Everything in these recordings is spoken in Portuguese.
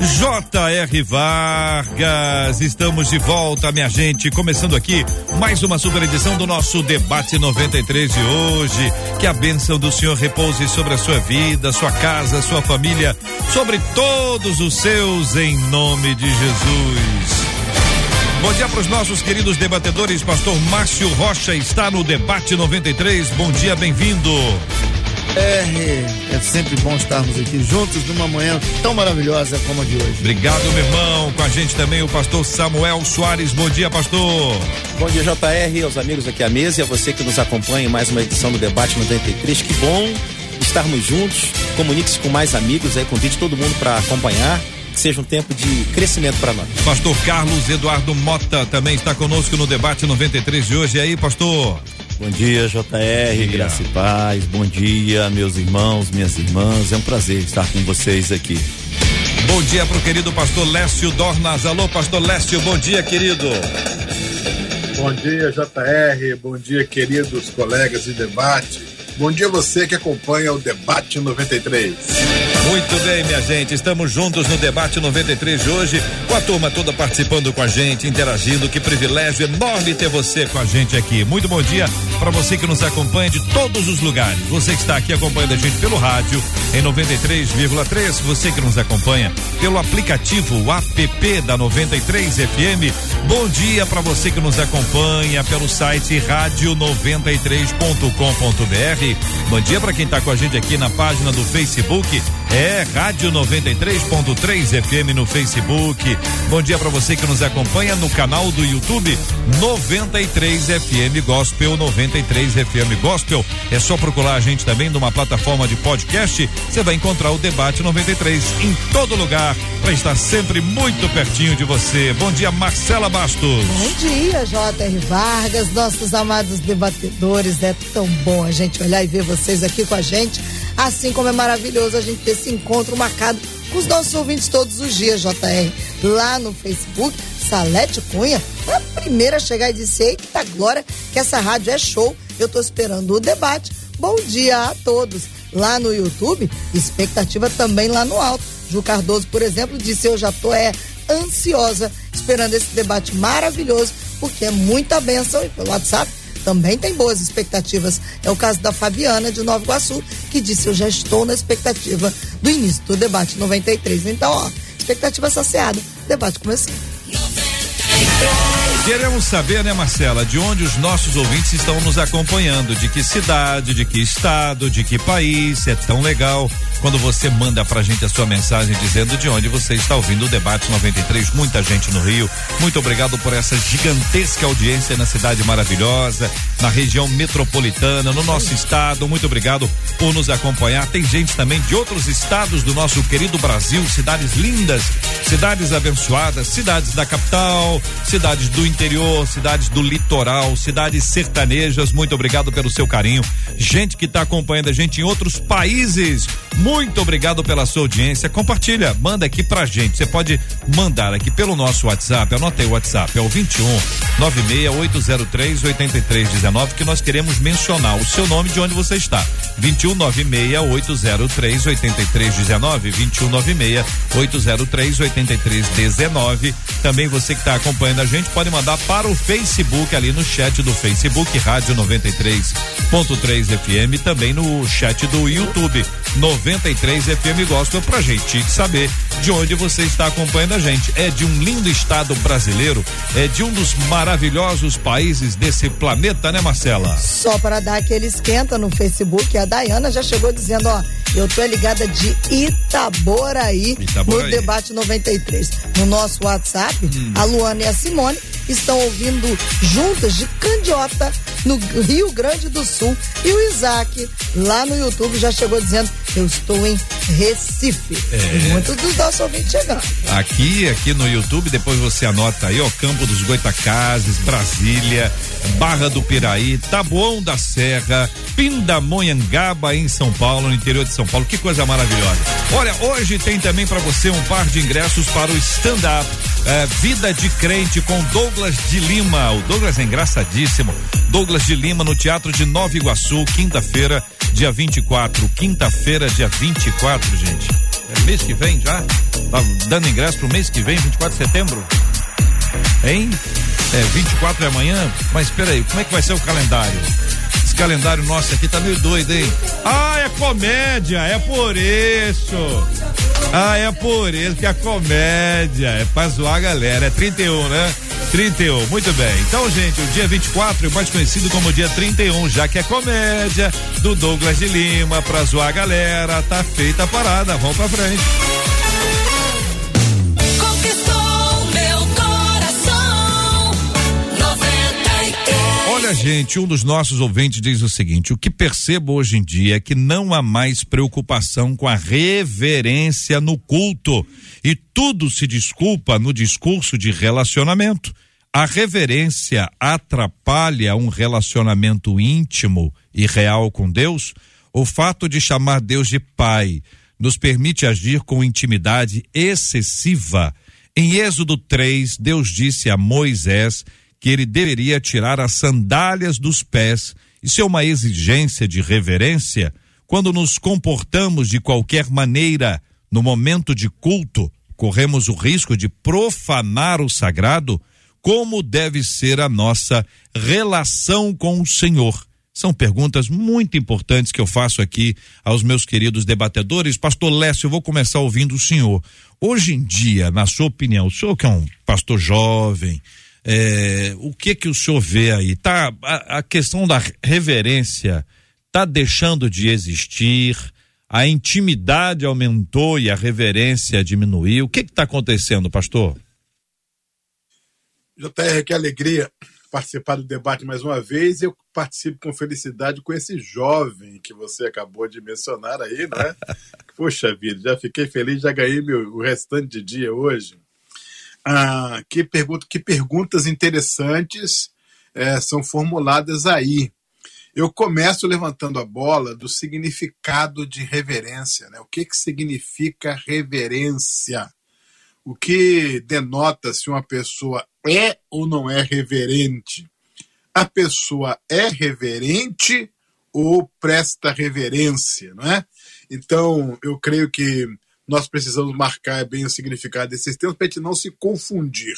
J.R. Vargas, estamos de volta, minha gente. Começando aqui mais uma super edição do nosso Debate 93 de hoje. Que a bênção do Senhor repouse sobre a sua vida, sua casa, sua família, sobre todos os seus, em nome de Jesus. Bom dia para os nossos queridos debatedores. Pastor Márcio Rocha está no Debate 93. Bom dia, bem-vindo. É, é sempre bom estarmos aqui juntos numa manhã tão maravilhosa como a de hoje. Obrigado, meu irmão. Com a gente também o pastor Samuel Soares. Bom dia, pastor. Bom dia, JR, aos amigos aqui à mesa e a você que nos acompanha em mais uma edição do Debate 93. Que bom estarmos juntos. Comunique-se com mais amigos aí, convide todo mundo para acompanhar que seja um tempo de crescimento para nós. Pastor Carlos Eduardo Mota também está conosco no debate 93 de hoje. E aí, pastor? Bom dia, JR, dia. graça e paz. Bom dia, meus irmãos, minhas irmãs. É um prazer estar com vocês aqui. Bom dia para o querido pastor Lécio Dornas. Alô, pastor Lécio, bom dia, querido. Bom dia, JR. Bom dia, queridos colegas de debate. Bom dia você que acompanha o Debate 93. Muito bem, minha gente, estamos juntos no Debate 93 de hoje, com a turma toda participando com a gente, interagindo. Que privilégio enorme ter você com a gente aqui. Muito bom dia para você que nos acompanha de todos os lugares. Você que está aqui acompanhando a gente pelo rádio em 93,3, você que nos acompanha pelo aplicativo app da 93 FM. Bom dia para você que nos acompanha pelo site rádio93.com.br Bom dia para quem está com a gente aqui na página do Facebook. É Rádio 93.3 FM no Facebook. Bom dia para você que nos acompanha no canal do YouTube 93 FM Gospel 93 FM Gospel. É só procurar a gente também numa plataforma de podcast. Você vai encontrar o debate 93 em todo lugar para estar sempre muito pertinho de você. Bom dia, Marcela Bastos. Bom dia, J.R. Vargas, nossos amados debatedores. É tão bom a gente olhar e ver vocês aqui com a gente. Assim como é maravilhoso a gente ter esse encontro marcado com os nossos ouvintes todos os dias, JR. Lá no Facebook, Salete Cunha a primeira a chegar e disse: Eita, Glória, que essa rádio é show. Eu tô esperando o debate. Bom dia a todos. Lá no YouTube, expectativa também lá no alto. Ju Cardoso, por exemplo, disse: Eu já tô é, ansiosa esperando esse debate maravilhoso, porque é muita benção. E pelo WhatsApp, também tem boas expectativas. É o caso da Fabiana de Nova Iguaçu, que disse: Eu já estou na expectativa do início do debate 93. Então, ó, expectativa saciada. Debate começando. Queremos saber, né, Marcela, de onde os nossos ouvintes estão nos acompanhando, de que cidade, de que estado, de que país. É tão legal quando você manda pra gente a sua mensagem dizendo de onde você está ouvindo o debate 93. Muita gente no Rio. Muito obrigado por essa gigantesca audiência na cidade maravilhosa, na região metropolitana, no nosso estado. Muito obrigado por nos acompanhar. Tem gente também de outros estados do nosso querido Brasil, cidades lindas, cidades abençoadas, cidades da capital, cidades do interior, cidades do litoral, cidades sertanejas. Muito obrigado pelo seu carinho. Gente que está acompanhando a gente em outros países. Muito obrigado pela sua audiência. Compartilha, manda aqui pra gente. Você pode mandar aqui pelo nosso WhatsApp. Anotei o WhatsApp, é o 21 96803 8319 que nós queremos mencionar o seu nome de onde você está. 21 96803 8319 21 803 8319. Também você que está acompanhando a gente pode mandar para o Facebook ali no chat do Facebook Rádio 93.3 FM, também no chat do YouTube 93 FM Gospel pra gente saber de onde você está acompanhando a gente. É de um lindo estado brasileiro, é de um dos maravilhosos países desse planeta, né, Marcela? Só para dar aquele esquenta no Facebook, a Dayana já chegou dizendo, ó, eu tô ligada de Itaboraí, Itaboraí. no debate 93. No nosso WhatsApp, hum. a Luana e a Simone estão ouvindo juntas de Candiota, no Rio Grande do Sul. E o Isaac, lá no YouTube, já chegou dizendo Eu estou em Recife. É. Muitos dos nossos ouvintes chegando. Aqui, aqui no YouTube, depois você anota aí, ó, Campo dos Goitacazes, Brasília, Barra do Piraí, Taboão da Serra, Pindamonhangaba em São Paulo, no interior de São Paulo. Que coisa maravilhosa. Olha, hoje tem também para você um par de ingressos para o stand-up é, Vida de Crente com Douglas de Lima. O Douglas é engraçadíssimo. Douglas de Lima no Teatro de Nova Iguaçu, quinta-feira, dia 24. Quinta-feira, dia 24, gente. É mês que vem já? Tá dando ingresso pro mês que vem, 24 de setembro? Hein? É, 24 é amanhã? Mas espera aí, como é que vai ser o calendário? Calendário nosso aqui tá meio doido, hein? Ah, é comédia, é por isso. Ah, é por isso que a comédia é pra zoar a galera. É 31, né? 31, muito bem. Então, gente, o dia 24 é mais conhecido como dia 31, já que é comédia do Douglas de Lima, pra zoar a galera. Tá feita a parada, vamos pra frente. Olha, gente, um dos nossos ouvintes diz o seguinte: o que percebo hoje em dia é que não há mais preocupação com a reverência no culto e tudo se desculpa no discurso de relacionamento. A reverência atrapalha um relacionamento íntimo e real com Deus? O fato de chamar Deus de Pai nos permite agir com intimidade excessiva. Em Êxodo 3, Deus disse a Moisés que ele deveria tirar as sandálias dos pés. Isso é uma exigência de reverência. Quando nos comportamos de qualquer maneira no momento de culto, corremos o risco de profanar o sagrado. Como deve ser a nossa relação com o Senhor? São perguntas muito importantes que eu faço aqui aos meus queridos debatedores. Pastor Lécio, eu vou começar ouvindo o senhor. Hoje em dia, na sua opinião, o senhor que é um pastor jovem, é, o que que o senhor vê aí? Tá, a, a questão da reverência está deixando de existir, a intimidade aumentou e a reverência diminuiu. O que está acontecendo, pastor? JR, que alegria participar do debate mais uma vez. Eu participo com felicidade com esse jovem que você acabou de mencionar aí, né? Poxa vida, já fiquei feliz, já ganhei meu, o restante de dia hoje. Ah, que, pergunta, que perguntas interessantes é, são formuladas aí. Eu começo levantando a bola do significado de reverência. Né? O que, que significa reverência? O que denota se uma pessoa é ou não é reverente? A pessoa é reverente ou presta reverência, não é? Então, eu creio que nós precisamos marcar bem o significado desses termos para a gente não se confundir.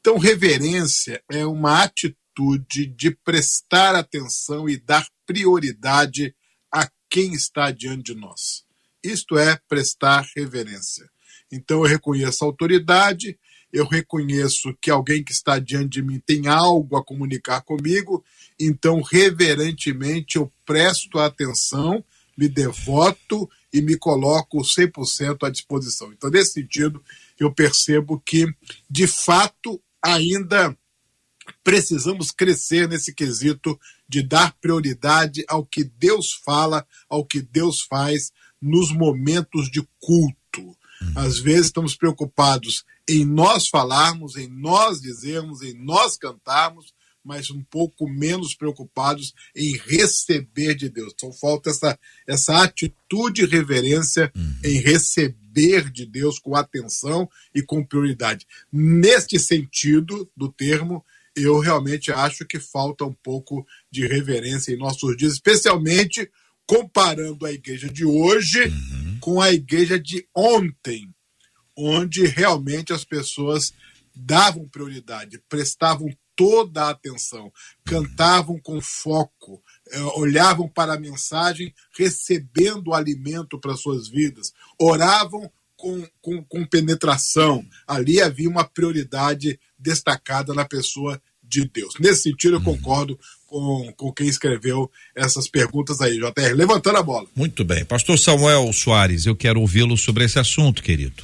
Então, reverência é uma atitude de prestar atenção e dar prioridade a quem está diante de nós. Isto é prestar reverência. Então, eu reconheço a autoridade, eu reconheço que alguém que está diante de mim tem algo a comunicar comigo, então, reverentemente, eu presto atenção, me devoto e me coloco 100% à disposição. Então, nesse sentido, eu percebo que, de fato, ainda precisamos crescer nesse quesito de dar prioridade ao que Deus fala, ao que Deus faz nos momentos de culto. Uhum. Às vezes estamos preocupados em nós falarmos, em nós dizermos, em nós cantarmos, mas um pouco menos preocupados em receber de Deus. Então falta essa, essa atitude e reverência uhum. em receber de Deus com atenção e com prioridade. Neste sentido do termo, eu realmente acho que falta um pouco de reverência em nossos dias, especialmente comparando a igreja de hoje uhum. com a igreja de ontem, onde realmente as pessoas davam prioridade, prestavam toda a atenção, cantavam com foco, eh, olhavam para a mensagem, recebendo o alimento para suas vidas, oravam com, com, com penetração. Ali havia uma prioridade destacada na pessoa de Deus. Nesse sentido, eu uhum. concordo com, com quem escreveu essas perguntas aí, JR. Levantando a bola. Muito bem. Pastor Samuel Soares, eu quero ouvi-lo sobre esse assunto, querido.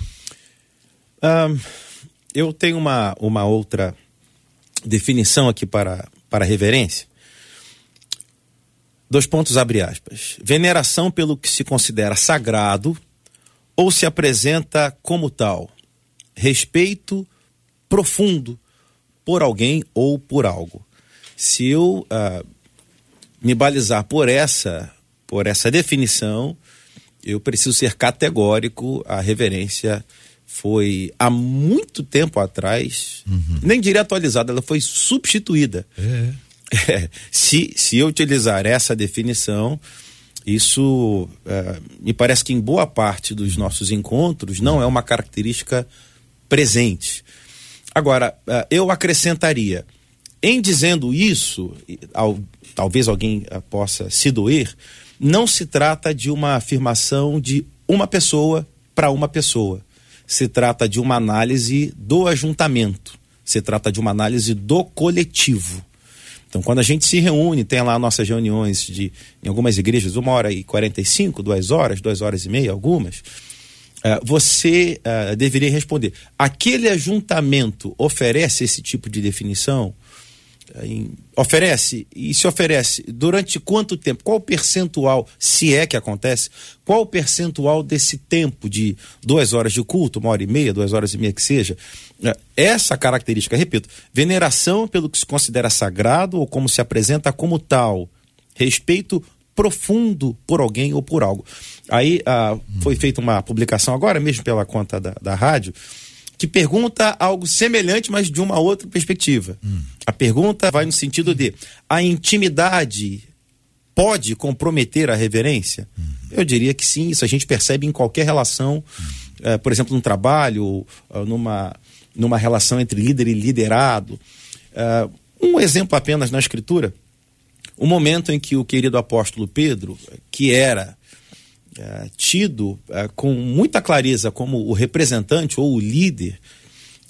Um, eu tenho uma, uma outra definição aqui para, para reverência. Dois pontos abre aspas. Veneração pelo que se considera sagrado ou se apresenta como tal. Respeito profundo por alguém ou por algo. Se eu uh, me balizar por essa, por essa definição, eu preciso ser categórico. A reverência foi há muito tempo atrás, uhum. nem diria atualizada, ela foi substituída. É. É, se, se eu utilizar essa definição, isso é, me parece que em boa parte dos nossos encontros não é uma característica presente. Agora, é, eu acrescentaria, em dizendo isso, ao, talvez alguém é, possa se doer, não se trata de uma afirmação de uma pessoa para uma pessoa. Se trata de uma análise do ajuntamento. Se trata de uma análise do coletivo. Então, quando a gente se reúne, tem lá nossas reuniões de, em algumas igrejas, uma hora e quarenta e cinco, duas horas, duas horas e meia, algumas, uh, você uh, deveria responder: aquele ajuntamento oferece esse tipo de definição? Oferece e se oferece durante quanto tempo? Qual o percentual, se é que acontece, qual o percentual desse tempo de duas horas de culto, uma hora e meia, duas horas e meia que seja? É, essa característica, repito, veneração pelo que se considera sagrado ou como se apresenta como tal, respeito profundo por alguém ou por algo. Aí ah, foi feita uma publicação agora mesmo pela conta da, da rádio que pergunta algo semelhante, mas de uma outra perspectiva. Hum. A pergunta vai no sentido de: a intimidade pode comprometer a reverência? Hum. Eu diria que sim, isso a gente percebe em qualquer relação, hum. por exemplo, num trabalho, numa, numa relação entre líder e liderado. Uh, um exemplo apenas na Escritura: o momento em que o querido apóstolo Pedro, que era é, tido é, com muita clareza como o representante ou o líder,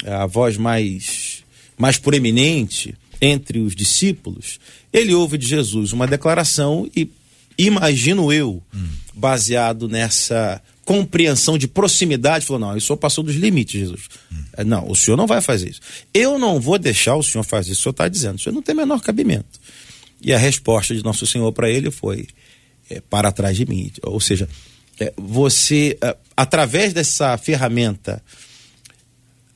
é, a voz mais, mais proeminente entre os discípulos, ele ouve de Jesus uma declaração e imagino eu, hum. baseado nessa compreensão de proximidade, falou: não, o senhor passou dos limites, Jesus. Hum. Não, o senhor não vai fazer isso. Eu não vou deixar o senhor fazer isso, o senhor está dizendo, o senhor não tem menor cabimento. E a resposta de Nosso Senhor para ele foi: é, para trás de mim. Ou seja, é, você, é, através dessa ferramenta,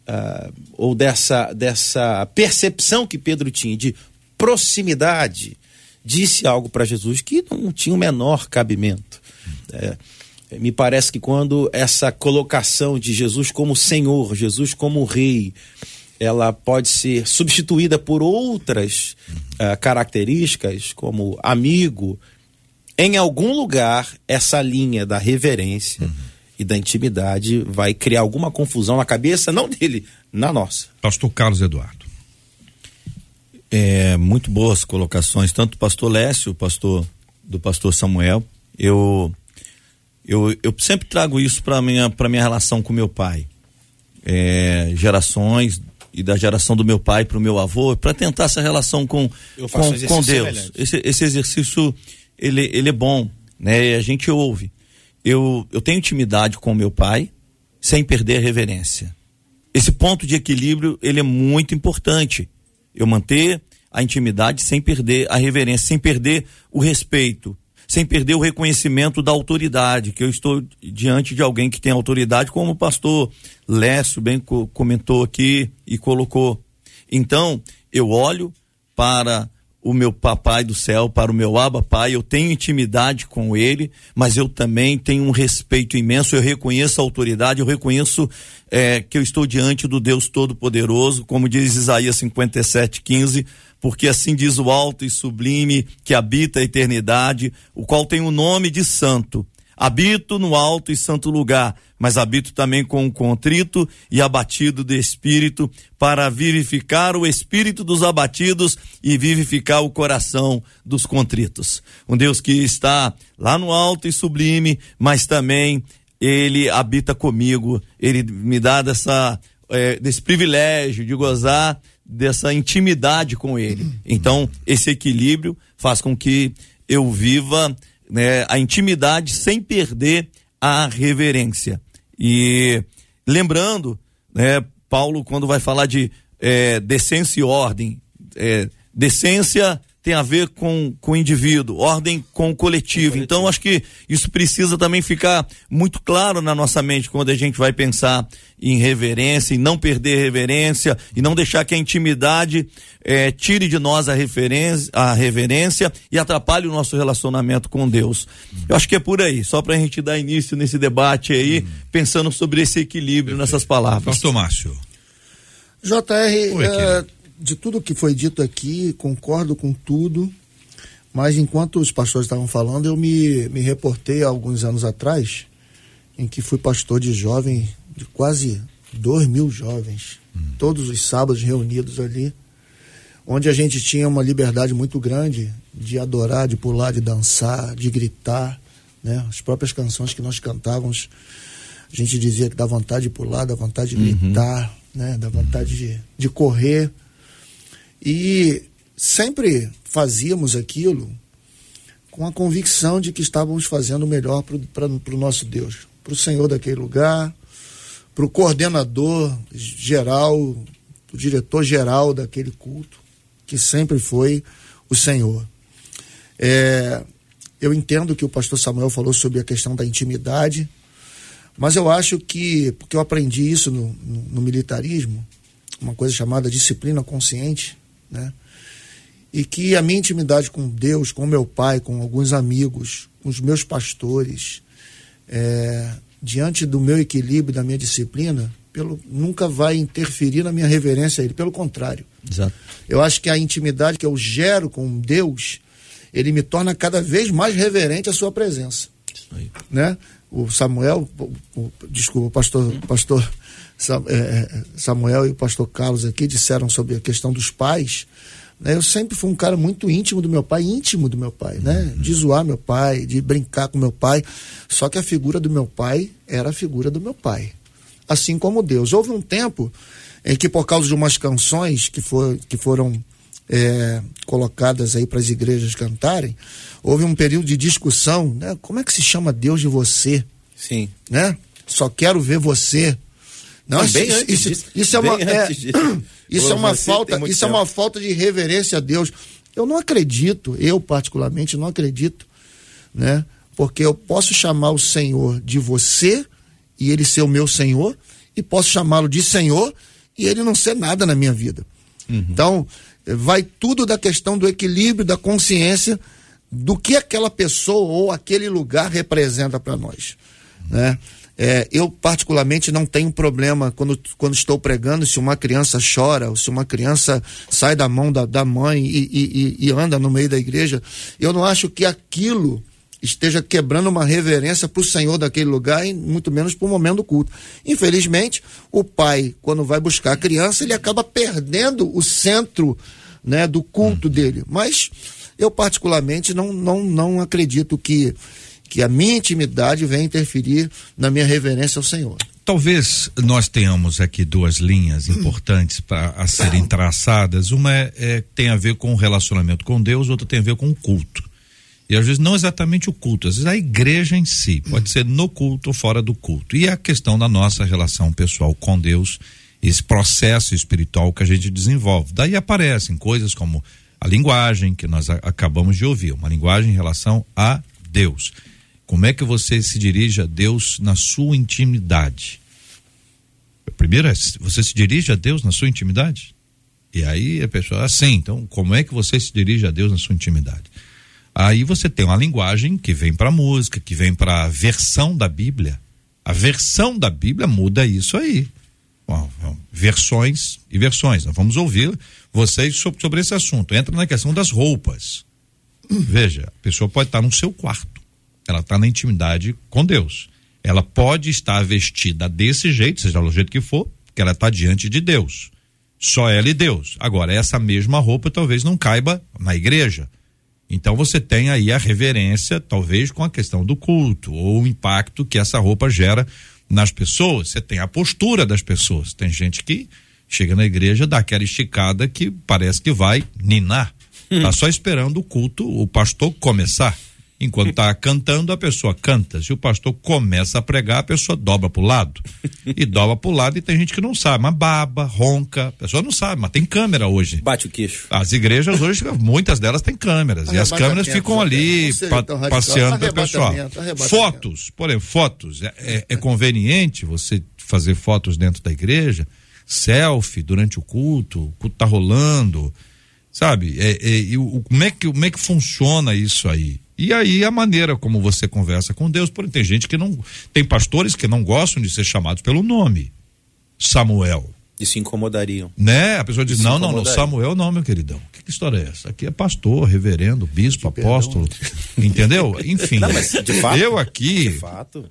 uh, ou dessa, dessa percepção que Pedro tinha de proximidade, disse algo para Jesus que não tinha o menor cabimento. É, me parece que quando essa colocação de Jesus como Senhor, Jesus como Rei, ela pode ser substituída por outras uh, características, como amigo, em algum lugar, essa linha da reverência uhum. e da intimidade vai criar alguma confusão na cabeça, não dele, na nossa. Pastor Carlos Eduardo. É, muito boas colocações, tanto do pastor Lécio, pastor do pastor Samuel. Eu eu, eu sempre trago isso para minha para minha relação com meu pai. É, gerações e da geração do meu pai para o meu avô, para tentar essa relação com com, com Deus. Esse, esse exercício ele, ele é bom, né? A gente ouve. Eu, eu tenho intimidade com meu pai sem perder a reverência. Esse ponto de equilíbrio, ele é muito importante. Eu manter a intimidade sem perder a reverência, sem perder o respeito, sem perder o reconhecimento da autoridade, que eu estou diante de alguém que tem autoridade, como o pastor Lécio bem comentou aqui e colocou. Então, eu olho para o meu papai do céu, para o meu aba pai, eu tenho intimidade com ele, mas eu também tenho um respeito imenso, eu reconheço a autoridade, eu reconheço é, que eu estou diante do Deus Todo-Poderoso, como diz Isaías 57, 15, porque assim diz o alto e sublime que habita a eternidade, o qual tem o nome de santo. Habito no alto e santo lugar, mas habito também com o contrito e abatido de espírito, para vivificar o espírito dos abatidos e vivificar o coração dos contritos. Um Deus que está lá no alto e sublime, mas também ele habita comigo, ele me dá dessa, é, desse privilégio de gozar dessa intimidade com ele. Então, esse equilíbrio faz com que eu viva né, a intimidade sem perder a reverência. E lembrando, né, Paulo, quando vai falar de é, decência e ordem, é, decência tem a ver com, com o indivíduo, ordem com o coletivo. Então, acho que isso precisa também ficar muito claro na nossa mente quando a gente vai pensar em reverência, em não perder reverência, e não deixar que a intimidade eh, tire de nós a, referência, a reverência e atrapalhe o nosso relacionamento com Deus. Eu acho que é por aí, só para a gente dar início nesse debate aí, hum. pensando sobre esse equilíbrio Perfeito. nessas palavras. Pastor Márcio. JR, Oi, uh, de tudo que foi dito aqui, concordo com tudo, mas enquanto os pastores estavam falando, eu me, me reportei há alguns anos atrás, em que fui pastor de jovem, de quase dois mil jovens, hum. todos os sábados reunidos ali, onde a gente tinha uma liberdade muito grande de adorar, de pular, de dançar, de gritar, né? As próprias canções que nós cantávamos, a gente dizia que dá vontade de pular, dá vontade de uhum. gritar, né? Dá vontade de, de correr. E sempre fazíamos aquilo com a convicção de que estávamos fazendo o melhor para o nosso Deus, para o Senhor daquele lugar, para o coordenador geral, o diretor geral daquele culto, que sempre foi o Senhor. É, eu entendo que o pastor Samuel falou sobre a questão da intimidade, mas eu acho que, porque eu aprendi isso no, no, no militarismo, uma coisa chamada disciplina consciente, né? E que a minha intimidade com Deus, com meu pai, com alguns amigos, com os meus pastores, é, diante do meu equilíbrio, da minha disciplina, pelo, nunca vai interferir na minha reverência a Ele. Pelo contrário. Exato. Eu acho que a intimidade que eu gero com Deus, ele me torna cada vez mais reverente à Sua presença. Isso aí. Né? O Samuel, o, o, desculpa, o pastor, pastor Samuel e o pastor Carlos aqui disseram sobre a questão dos pais. Né? Eu sempre fui um cara muito íntimo do meu pai, íntimo do meu pai, né? Uhum. De zoar meu pai, de brincar com meu pai. Só que a figura do meu pai era a figura do meu pai. Assim como Deus. Houve um tempo em que, por causa de umas canções que, for, que foram é, colocadas aí para as igrejas cantarem, houve um período de discussão, né? Como é que se chama Deus de você? Sim. Né? Só quero ver você. Não, isso, isso, isso, isso, é uma, é, isso é uma falta, isso tempo. é uma falta de reverência a Deus. Eu não acredito, eu particularmente não acredito, né? Porque eu posso chamar o Senhor de você e ele ser o meu Senhor, e posso chamá-lo de Senhor e ele não ser nada na minha vida. Uhum. Então, vai tudo da questão do equilíbrio, da consciência do que aquela pessoa ou aquele lugar representa para nós, né? É, eu, particularmente, não tenho problema quando, quando estou pregando se uma criança chora, ou se uma criança sai da mão da, da mãe e, e, e anda no meio da igreja. Eu não acho que aquilo esteja quebrando uma reverência para o Senhor daquele lugar e muito menos para o momento do culto. Infelizmente, o pai, quando vai buscar a criança, ele acaba perdendo o centro né, do culto hum. dele. Mas eu, particularmente, não, não, não acredito que que a minha intimidade venha interferir na minha reverência ao Senhor. Talvez nós tenhamos aqui duas linhas importantes para serem traçadas. Uma é, é, tem a ver com o relacionamento com Deus, outra tem a ver com o culto. E às vezes não exatamente o culto, às vezes a igreja em si, pode ser no culto ou fora do culto. E a questão da nossa relação pessoal com Deus, esse processo espiritual que a gente desenvolve. Daí aparecem coisas como a linguagem que nós acabamos de ouvir, uma linguagem em relação a Deus. Como é que você se dirige a Deus na sua intimidade? Primeiro é, você se dirige a Deus na sua intimidade? E aí a pessoa, assim, então, como é que você se dirige a Deus na sua intimidade? Aí você tem uma linguagem que vem para a música, que vem para a versão da Bíblia. A versão da Bíblia muda isso aí. Bom, versões e versões. Nós vamos ouvir vocês sobre, sobre esse assunto. Entra na questão das roupas. Veja, a pessoa pode estar no seu quarto ela está na intimidade com Deus. Ela pode estar vestida desse jeito, seja do jeito que for, que ela está diante de Deus. Só ela e Deus. Agora, essa mesma roupa talvez não caiba na igreja. Então você tem aí a reverência, talvez com a questão do culto, ou o impacto que essa roupa gera nas pessoas. Você tem a postura das pessoas. Tem gente que chega na igreja, dá aquela esticada que parece que vai ninar. Hum. Tá só esperando o culto, o pastor começar. Enquanto está cantando, a pessoa canta. Se o pastor começa a pregar, a pessoa dobra para o lado. E dobra para o lado e tem gente que não sabe, mas baba, ronca. A pessoa não sabe, mas tem câmera hoje. Bate o queixo. As igrejas hoje, muitas delas têm câmeras. e as câmeras ficam ali pa passeando para o pessoal. Fotos, por exemplo, fotos. É, é, é conveniente você fazer fotos dentro da igreja, selfie durante o culto, o culto tá rolando, sabe? É, é, e o, como, é que, como é que funciona isso aí? E aí a maneira como você conversa com Deus, porque tem gente que não. Tem pastores que não gostam de ser chamados pelo nome. Samuel. E se incomodariam. Né? A pessoa diz: não, não, não, Samuel não, meu queridão. Que, que história é essa? Aqui é pastor, reverendo, bispo, que apóstolo. Perdão. Entendeu? Enfim. Não, fato, eu aqui.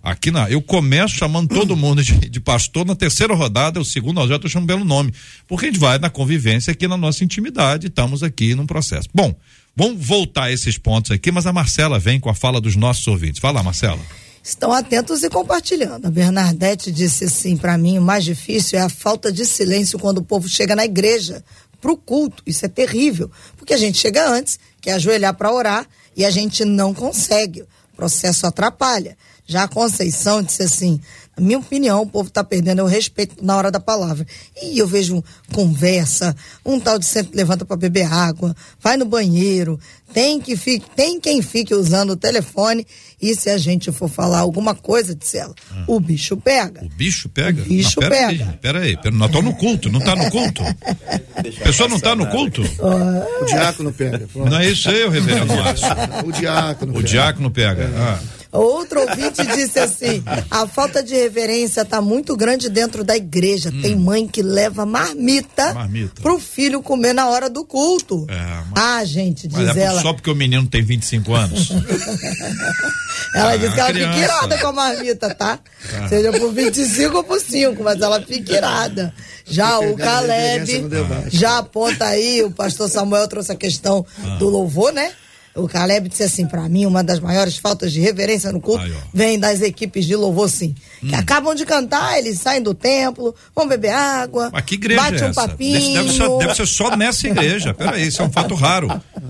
Aqui na. Eu começo chamando todo mundo de, de pastor. Na terceira rodada, o segundo eu já estou chamando pelo nome. Porque a gente vai na convivência aqui na nossa intimidade. Estamos aqui num processo. Bom. Vamos voltar a esses pontos aqui, mas a Marcela vem com a fala dos nossos ouvintes. Fala, Marcela. Estão atentos e compartilhando. A Bernadette disse assim: para mim, o mais difícil é a falta de silêncio quando o povo chega na igreja para o culto. Isso é terrível, porque a gente chega antes, quer ajoelhar para orar e a gente não consegue. O processo atrapalha. Já a Conceição disse assim: na minha opinião, o povo está perdendo o respeito na hora da palavra. E eu vejo conversa, um tal de sempre levanta para beber água, vai no banheiro, tem que fique, tem quem fique usando o telefone e se a gente for falar alguma coisa, disse ela, ah. o bicho pega. O bicho pega? O bicho não, pera pega. Aí, pera aí, pera, nós estamos no culto, não está no culto? A pessoa não está no culto? Uh... O diácono pega. Pronto. Não é isso aí, o reverendo Márcio. O diácono o pega. O diácono pega. Ah. Outro ouvinte disse assim: a falta de reverência está muito grande dentro da igreja. Hum. Tem mãe que leva marmita, marmita pro filho comer na hora do culto. É, mas... Ah, gente, diz mas é ela. Só porque o menino tem 25 anos. ela ah, disse que ela criança. fica irada com a marmita, tá? Ah. Seja por 25 ou por 5, mas ela fica irada. Já o Caleb já aponta aí, o pastor Samuel trouxe a questão ah. do louvor, né? O Caleb disse assim para mim, uma das maiores faltas de reverência no culto Aí, vem das equipes de louvor, sim. Hum. Que acabam de cantar, eles saem do templo, vão beber água, Mas que igreja bate é um papinho. Deve ser, deve ser, só nessa igreja. Peraí, isso é um fato raro.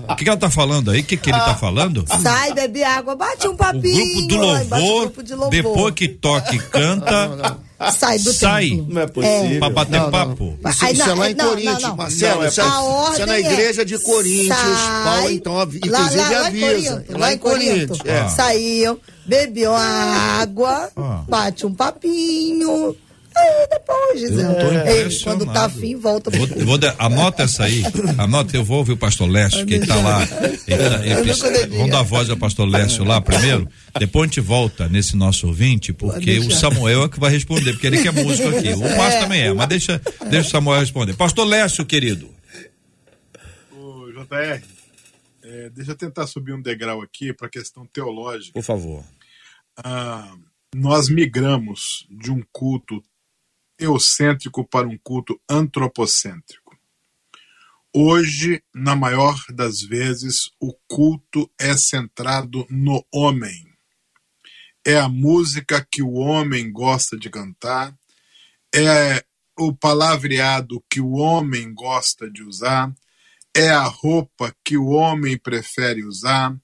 O que, que ela tá falando aí? O que, que ele tá falando? Sai, bebe água, bate um papinho. O grupo do louvor, grupo de louvor. depois que toca e canta. Não, não sai do sai. templo. Não é possível. É. Pra bater não, papo. Não. Isso, isso é lá em não, Coríntios, não, Marcelo. Isso, é, isso é na igreja de Coríntios. Sai, Paulo, então, inclusive lá, lá, avisa. Lá, lá em Coríntios. É. Ah. Saíam, bebiam água, ah. bate um papinho Depois, Gisele. quando tá afim, volta vou, vou de, Anota essa aí. Anota, eu vou ouvir o pastor Lécio, que está lá. Ele, tá, vamos dar voz ao pastor Lécio lá primeiro. Depois a gente volta nesse nosso ouvinte, porque o Samuel é que vai responder, porque ele que é músico aqui. O Márcio é. também é, mas deixa, deixa o Samuel responder. Pastor Lécio, querido. O JR, é, deixa eu tentar subir um degrau aqui para a questão teológica. Por favor. Ah, nós migramos de um culto teocêntrico para um culto antropocêntrico. Hoje, na maior das vezes, o culto é centrado no homem. É a música que o homem gosta de cantar, é o palavreado que o homem gosta de usar, é a roupa que o homem prefere usar,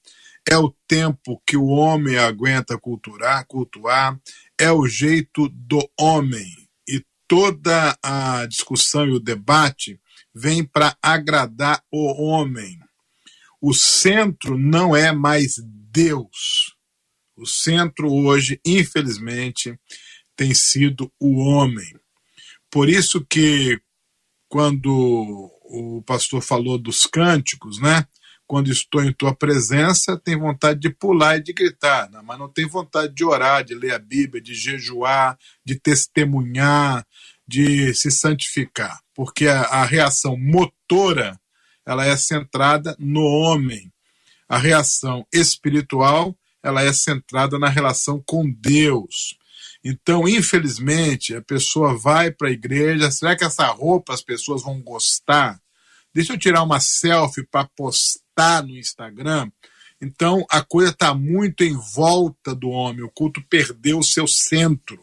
é o tempo que o homem aguenta culturar, cultuar, é o jeito do homem toda a discussão e o debate vem para agradar o homem. O centro não é mais Deus. O centro hoje, infelizmente, tem sido o homem. Por isso que quando o pastor falou dos cânticos, né? Quando estou em tua presença, tem vontade de pular e de gritar, né? mas não tem vontade de orar, de ler a Bíblia, de jejuar, de testemunhar, de se santificar, porque a, a reação motora ela é centrada no homem. A reação espiritual ela é centrada na relação com Deus. Então, infelizmente, a pessoa vai para a igreja. Será que essa roupa as pessoas vão gostar? Deixa eu tirar uma selfie para postar está no Instagram. Então a coisa está muito em volta do homem. O culto perdeu o seu centro,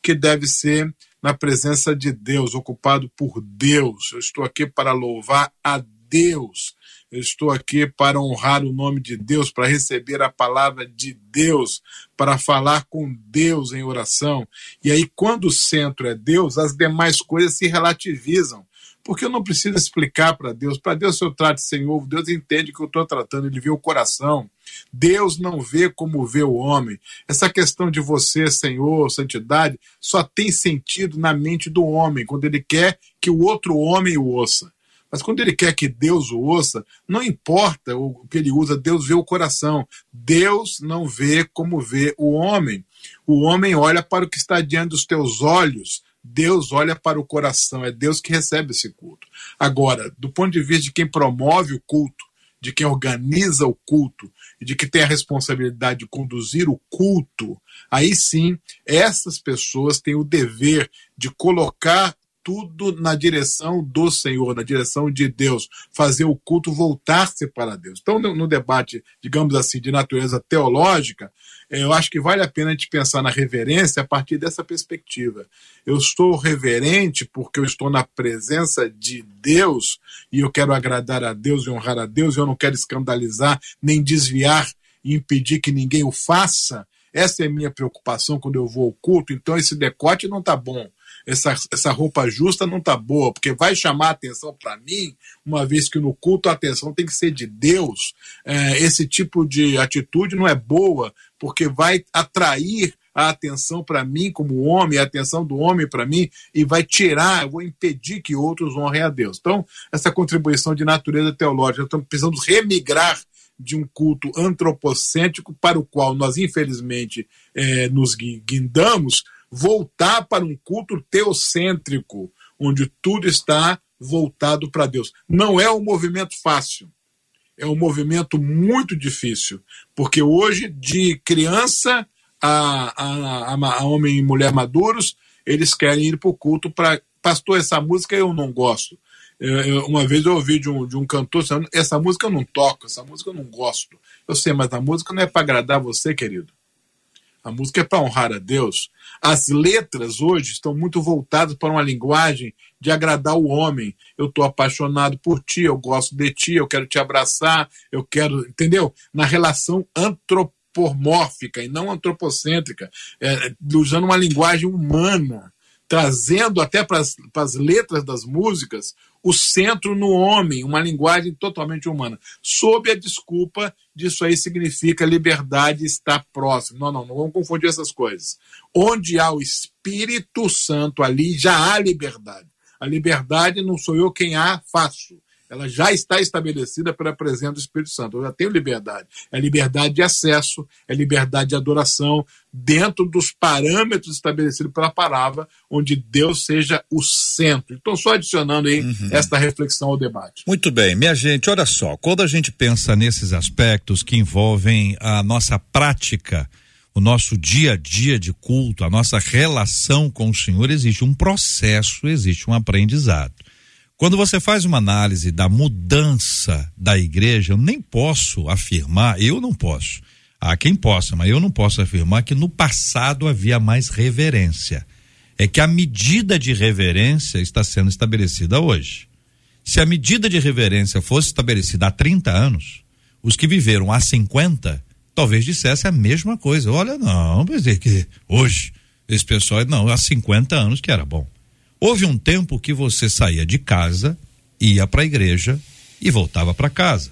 que deve ser na presença de Deus, ocupado por Deus. Eu estou aqui para louvar a Deus. Eu estou aqui para honrar o nome de Deus, para receber a palavra de Deus, para falar com Deus em oração. E aí, quando o centro é Deus, as demais coisas se relativizam porque eu não preciso explicar para Deus. Para Deus, se eu trato sem ovo, Deus entende que eu estou tratando, ele vê o coração. Deus não vê como vê o homem. Essa questão de você, Senhor, santidade, só tem sentido na mente do homem, quando ele quer que o outro homem o ouça. Mas quando ele quer que Deus o ouça, não importa o que ele usa, Deus vê o coração. Deus não vê como vê o homem. O homem olha para o que está diante dos teus olhos, Deus olha para o coração, é Deus que recebe esse culto. Agora, do ponto de vista de quem promove o culto, de quem organiza o culto e de que tem a responsabilidade de conduzir o culto, aí sim, essas pessoas têm o dever de colocar tudo na direção do Senhor, na direção de Deus, fazer o culto voltar-se para Deus. Então, no, no, debate, digamos assim, de natureza teológica, eh, eu acho que vale a pena a gente pensar na reverência a partir dessa perspectiva. Eu estou reverente porque eu estou na presença de Deus e eu quero agradar a Deus e honrar a Deus, e eu não quero escandalizar, nem desviar e impedir que ninguém o faça. Essa é a minha preocupação quando eu vou ao culto. Então, esse decote não está bom essa, essa roupa justa não tá boa, porque vai chamar atenção para mim, uma vez que no culto a atenção tem que ser de Deus. É, esse tipo de atitude não é boa, porque vai atrair a atenção para mim como homem, a atenção do homem para mim, e vai tirar, eu vou impedir que outros honrem a Deus. Então, essa contribuição de natureza teológica, estamos precisando remigrar de um culto antropocêntrico para o qual nós, infelizmente, é, nos guindamos, voltar para um culto teocêntrico, onde tudo está voltado para Deus. Não é um movimento fácil. É um movimento muito difícil, porque hoje, de criança a, a, a, a homem e mulher maduros, eles querem ir para o culto para. Pastor, essa música eu não gosto. uma vez eu ouvi de um, de um cantor essa música eu não toco, essa música eu não gosto. Eu sei, mas a música não é para agradar você, querido. A música é para honrar a Deus. As letras hoje estão muito voltadas para uma linguagem de agradar o homem. Eu estou apaixonado por ti, eu gosto de ti, eu quero te abraçar, eu quero. Entendeu? Na relação antropomórfica e não antropocêntrica, é, usando uma linguagem humana trazendo até para as letras das músicas o centro no homem, uma linguagem totalmente humana, sob a desculpa disso aí significa liberdade estar próximo. Não, não, não vamos confundir essas coisas. Onde há o Espírito Santo ali, já há liberdade. A liberdade não sou eu quem a faço ela já está estabelecida pela presença do Espírito Santo. Eu já tenho liberdade. É liberdade de acesso, é liberdade de adoração, dentro dos parâmetros estabelecidos pela palavra, onde Deus seja o centro. Então, só adicionando aí uhum. esta reflexão ao debate. Muito bem, minha gente, olha só, quando a gente pensa nesses aspectos que envolvem a nossa prática, o nosso dia a dia de culto, a nossa relação com o Senhor, existe um processo, existe um aprendizado. Quando você faz uma análise da mudança da igreja, eu nem posso afirmar, eu não posso. Há quem possa, mas eu não posso afirmar que no passado havia mais reverência. É que a medida de reverência está sendo estabelecida hoje. Se a medida de reverência fosse estabelecida há 30 anos, os que viveram há 50 talvez dissessem a mesma coisa. Olha, não, quer dizer que hoje esse pessoal, não, há 50 anos que era bom. Houve um tempo que você saía de casa, ia para a igreja e voltava para casa.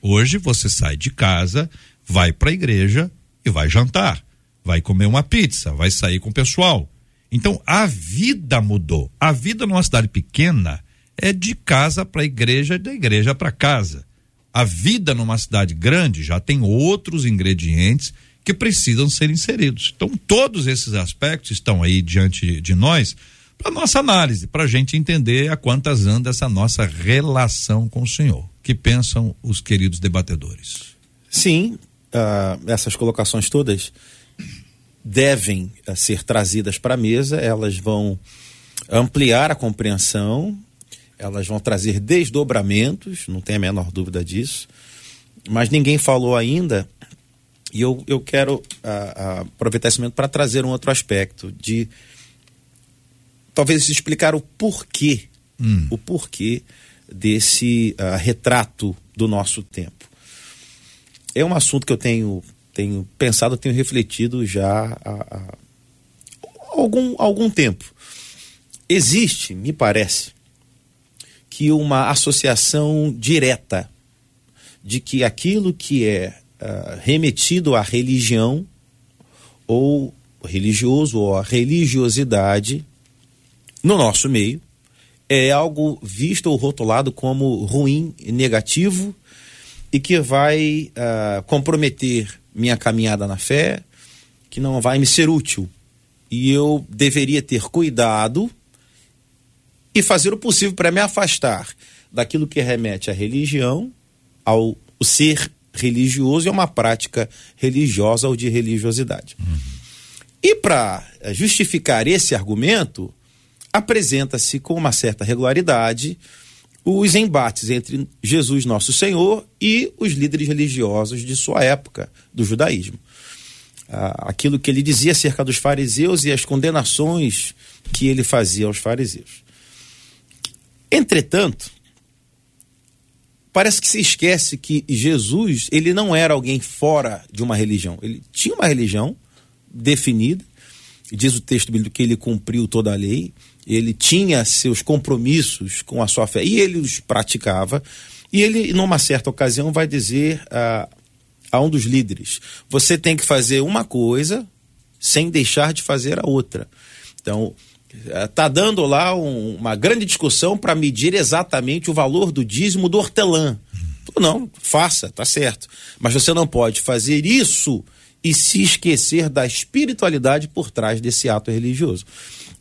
Hoje você sai de casa, vai para a igreja e vai jantar, vai comer uma pizza, vai sair com o pessoal. Então a vida mudou. A vida numa cidade pequena é de casa para a igreja, da igreja para casa. A vida numa cidade grande já tem outros ingredientes que precisam ser inseridos. Então todos esses aspectos estão aí diante de nós para nossa análise, para a gente entender a quantas anda essa nossa relação com o Senhor. Que pensam os queridos debatedores? Sim, uh, essas colocações todas devem uh, ser trazidas para a mesa, elas vão ampliar a compreensão, elas vão trazer desdobramentos, não tem a menor dúvida disso, mas ninguém falou ainda, e eu, eu quero uh, aproveitar esse momento para trazer um outro aspecto de talvez explicar o porquê, hum. o porquê desse uh, retrato do nosso tempo. É um assunto que eu tenho, tenho pensado, tenho refletido já há, há algum, algum tempo. Existe, me parece, que uma associação direta de que aquilo que é uh, remetido à religião ou religioso ou à religiosidade no nosso meio é algo visto ou rotulado como ruim, negativo e que vai uh, comprometer minha caminhada na fé, que não vai me ser útil. E eu deveria ter cuidado e fazer o possível para me afastar daquilo que remete à religião, ao ser religioso e a uma prática religiosa ou de religiosidade. Uhum. E para justificar esse argumento, apresenta-se com uma certa regularidade os embates entre Jesus Nosso Senhor e os líderes religiosos de sua época, do judaísmo. Ah, aquilo que ele dizia acerca dos fariseus e as condenações que ele fazia aos fariseus. Entretanto, parece que se esquece que Jesus, ele não era alguém fora de uma religião. Ele tinha uma religião definida, diz o texto bíblico que ele cumpriu toda a lei, ele tinha seus compromissos com a sua fé e ele os praticava. E ele, numa certa ocasião, vai dizer a, a um dos líderes: você tem que fazer uma coisa sem deixar de fazer a outra. Então, está dando lá um, uma grande discussão para medir exatamente o valor do dízimo do hortelã. Não, faça, tá certo. Mas você não pode fazer isso e se esquecer da espiritualidade por trás desse ato religioso.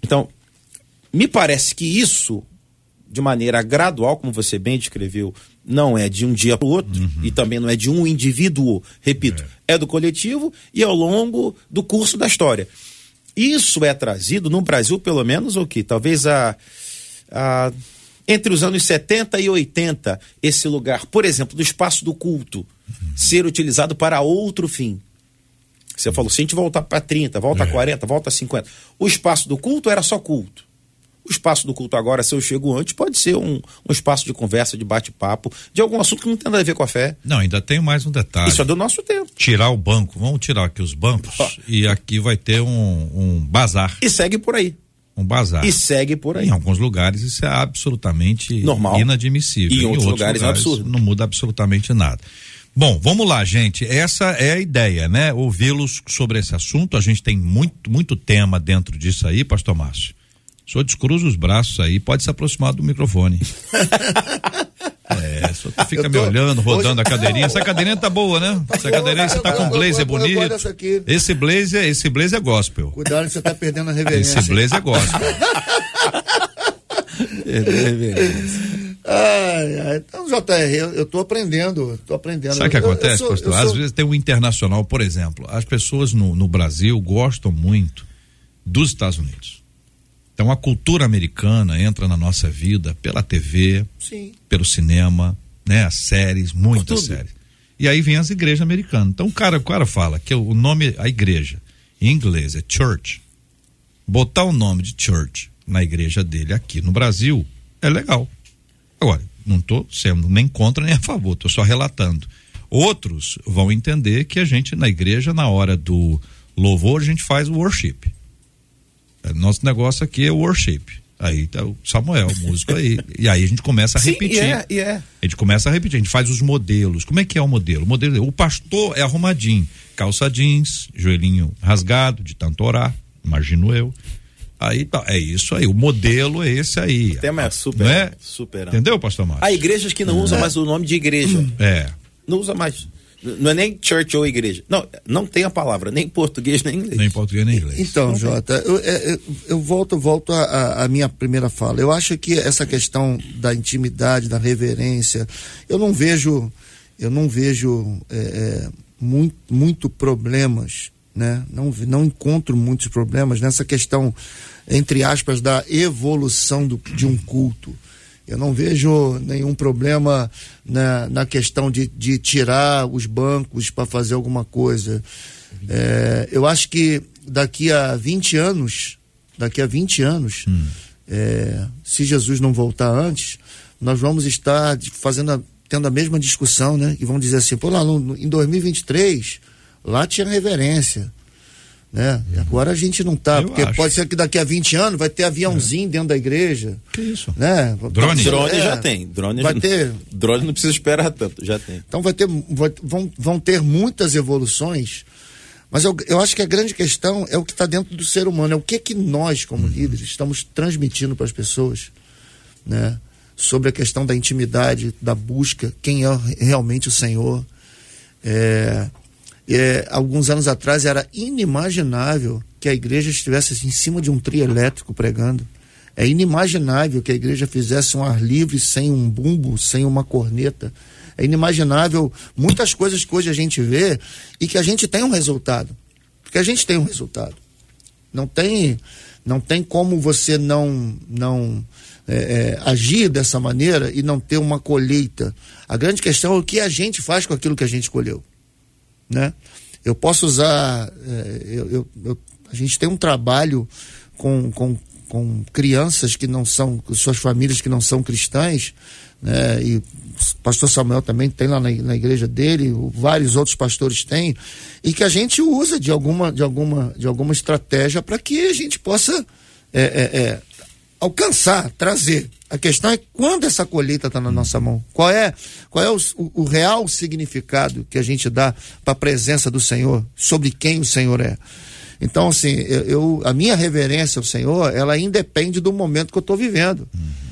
Então, me parece que isso, de maneira gradual, como você bem descreveu, não é de um dia para o outro uhum. e também não é de um indivíduo, repito, é. é do coletivo e ao longo do curso da história. Isso é trazido no Brasil, pelo menos, o que? Talvez a, a, entre os anos 70 e 80, esse lugar, por exemplo, do espaço do culto, uhum. ser utilizado para outro fim. Você falou, se a gente voltar para 30, volta é. a 40, volta a 50. O espaço do culto era só culto. O espaço do culto agora, se eu chego antes, pode ser um, um espaço de conversa, de bate-papo, de algum assunto que não tem nada a ver com a fé. Não, ainda tem mais um detalhe. Isso é do nosso tempo. Tirar o banco, vamos tirar aqui os bancos oh. e aqui vai ter um, um bazar. E segue por aí. Um bazar. E segue por aí. Em alguns lugares isso é absolutamente Normal. inadmissível. E em, em outros, lugares, lugares é absurdo. Não muda absolutamente nada. Bom, vamos lá, gente. Essa é a ideia, né? Ouvi-los sobre esse assunto. A gente tem muito, muito tema dentro disso aí, Pastor Márcio. Senhor descruza os braços aí, pode se aproximar do microfone. é, só tu fica tô, me olhando, rodando hoje... a cadeirinha. Essa cadeirinha tá boa, né? Essa cadeirinha você tá com um blazer bonito. Esse blazer, esse blazer é gospel. Cuidado, você tá perdendo a reverência. Esse blazer é gospel. Ai, ai. Então, JR, eu, eu tô aprendendo, tô aprendendo. Sabe o que acontece, eu pastor? Às vezes tem um internacional, por exemplo, as pessoas no, no Brasil gostam muito dos Estados Unidos. Então a cultura americana entra na nossa vida pela TV, Sim. pelo cinema, né? As séries, muitas séries. E aí vem as igrejas americanas. Então o cara, o cara fala que o nome, a igreja, em inglês é church. Botar o nome de church na igreja dele aqui no Brasil é legal. Agora, não estou sendo nem contra nem a favor, estou só relatando. Outros vão entender que a gente na igreja, na hora do louvor, a gente faz o worship. É, nosso negócio aqui é worship. Aí tá o Samuel, o músico aí. e aí a gente começa a Sim, repetir. Yeah, yeah. A gente começa a repetir, a gente faz os modelos. Como é que é o modelo? O modelo, o pastor é arrumadinho, calça jeans, joelhinho rasgado, de tanto orar, imagino eu. Aí tá, é isso aí, o modelo é esse aí. O tema é super, é? super. Entendeu, pastor Márcio? Há igrejas que não usam é. mais o nome de igreja. É. Não usa mais. Não é nem church ou igreja. Não, não tem a palavra, nem português nem inglês. Nem português nem inglês. Então, Jota, eu, é, eu, eu, volto, volto à minha primeira fala. Eu acho que essa questão da intimidade, da reverência, eu não vejo, eu não vejo é, é, muito, muito problemas, né? Não, não encontro muitos problemas nessa questão, entre aspas, da evolução do, de um culto. Eu não vejo nenhum problema na, na questão de, de tirar os bancos para fazer alguma coisa. É, eu acho que daqui a 20 anos, daqui a 20 anos, hum. é, se Jesus não voltar antes, nós vamos estar fazendo a, tendo a mesma discussão, né? E vão dizer assim, pô, lá no, em 2023, lá tinha reverência. Né? E agora a gente não tá, Eu porque acho. pode ser que daqui a 20 anos vai ter aviãozinho é. dentro da igreja. Que isso? Né? Drone? Drone é, já tem. Drone vai já, ter. Drone não precisa esperar tanto, já tem. Então vai ter, vai, vão, vão ter muitas evoluções, mas eu, eu acho que a grande questão é o que está dentro do ser humano, é o que que nós, como uhum. líderes, estamos transmitindo para as pessoas, né? Sobre a questão da intimidade, da busca, quem é realmente o Senhor. É, é, alguns anos atrás era inimaginável que a igreja estivesse assim, em cima de um trio elétrico pregando. É inimaginável que a igreja fizesse um ar livre sem um bumbo, sem uma corneta. É inimaginável muitas coisas que hoje a gente vê e que a gente tem um resultado. Porque a gente tem um resultado. Não tem, não tem como você não, não é, é, agir dessa maneira e não ter uma colheita. A grande questão é o que a gente faz com aquilo que a gente colheu né? Eu posso usar, é, eu, eu, eu, a gente tem um trabalho com, com, com crianças que não são, suas famílias que não são cristãs, né? E o pastor Samuel também tem lá na, na igreja dele, vários outros pastores têm, e que a gente usa de alguma, de alguma, de alguma estratégia para que a gente possa é, é, é alcançar, trazer. A questão é quando essa colheita está na nossa mão. Qual é, qual é o, o, real significado que a gente dá para a presença do Senhor, sobre quem o Senhor é. Então, assim, eu, eu, a minha reverência ao Senhor, ela independe do momento que eu estou vivendo. Uhum.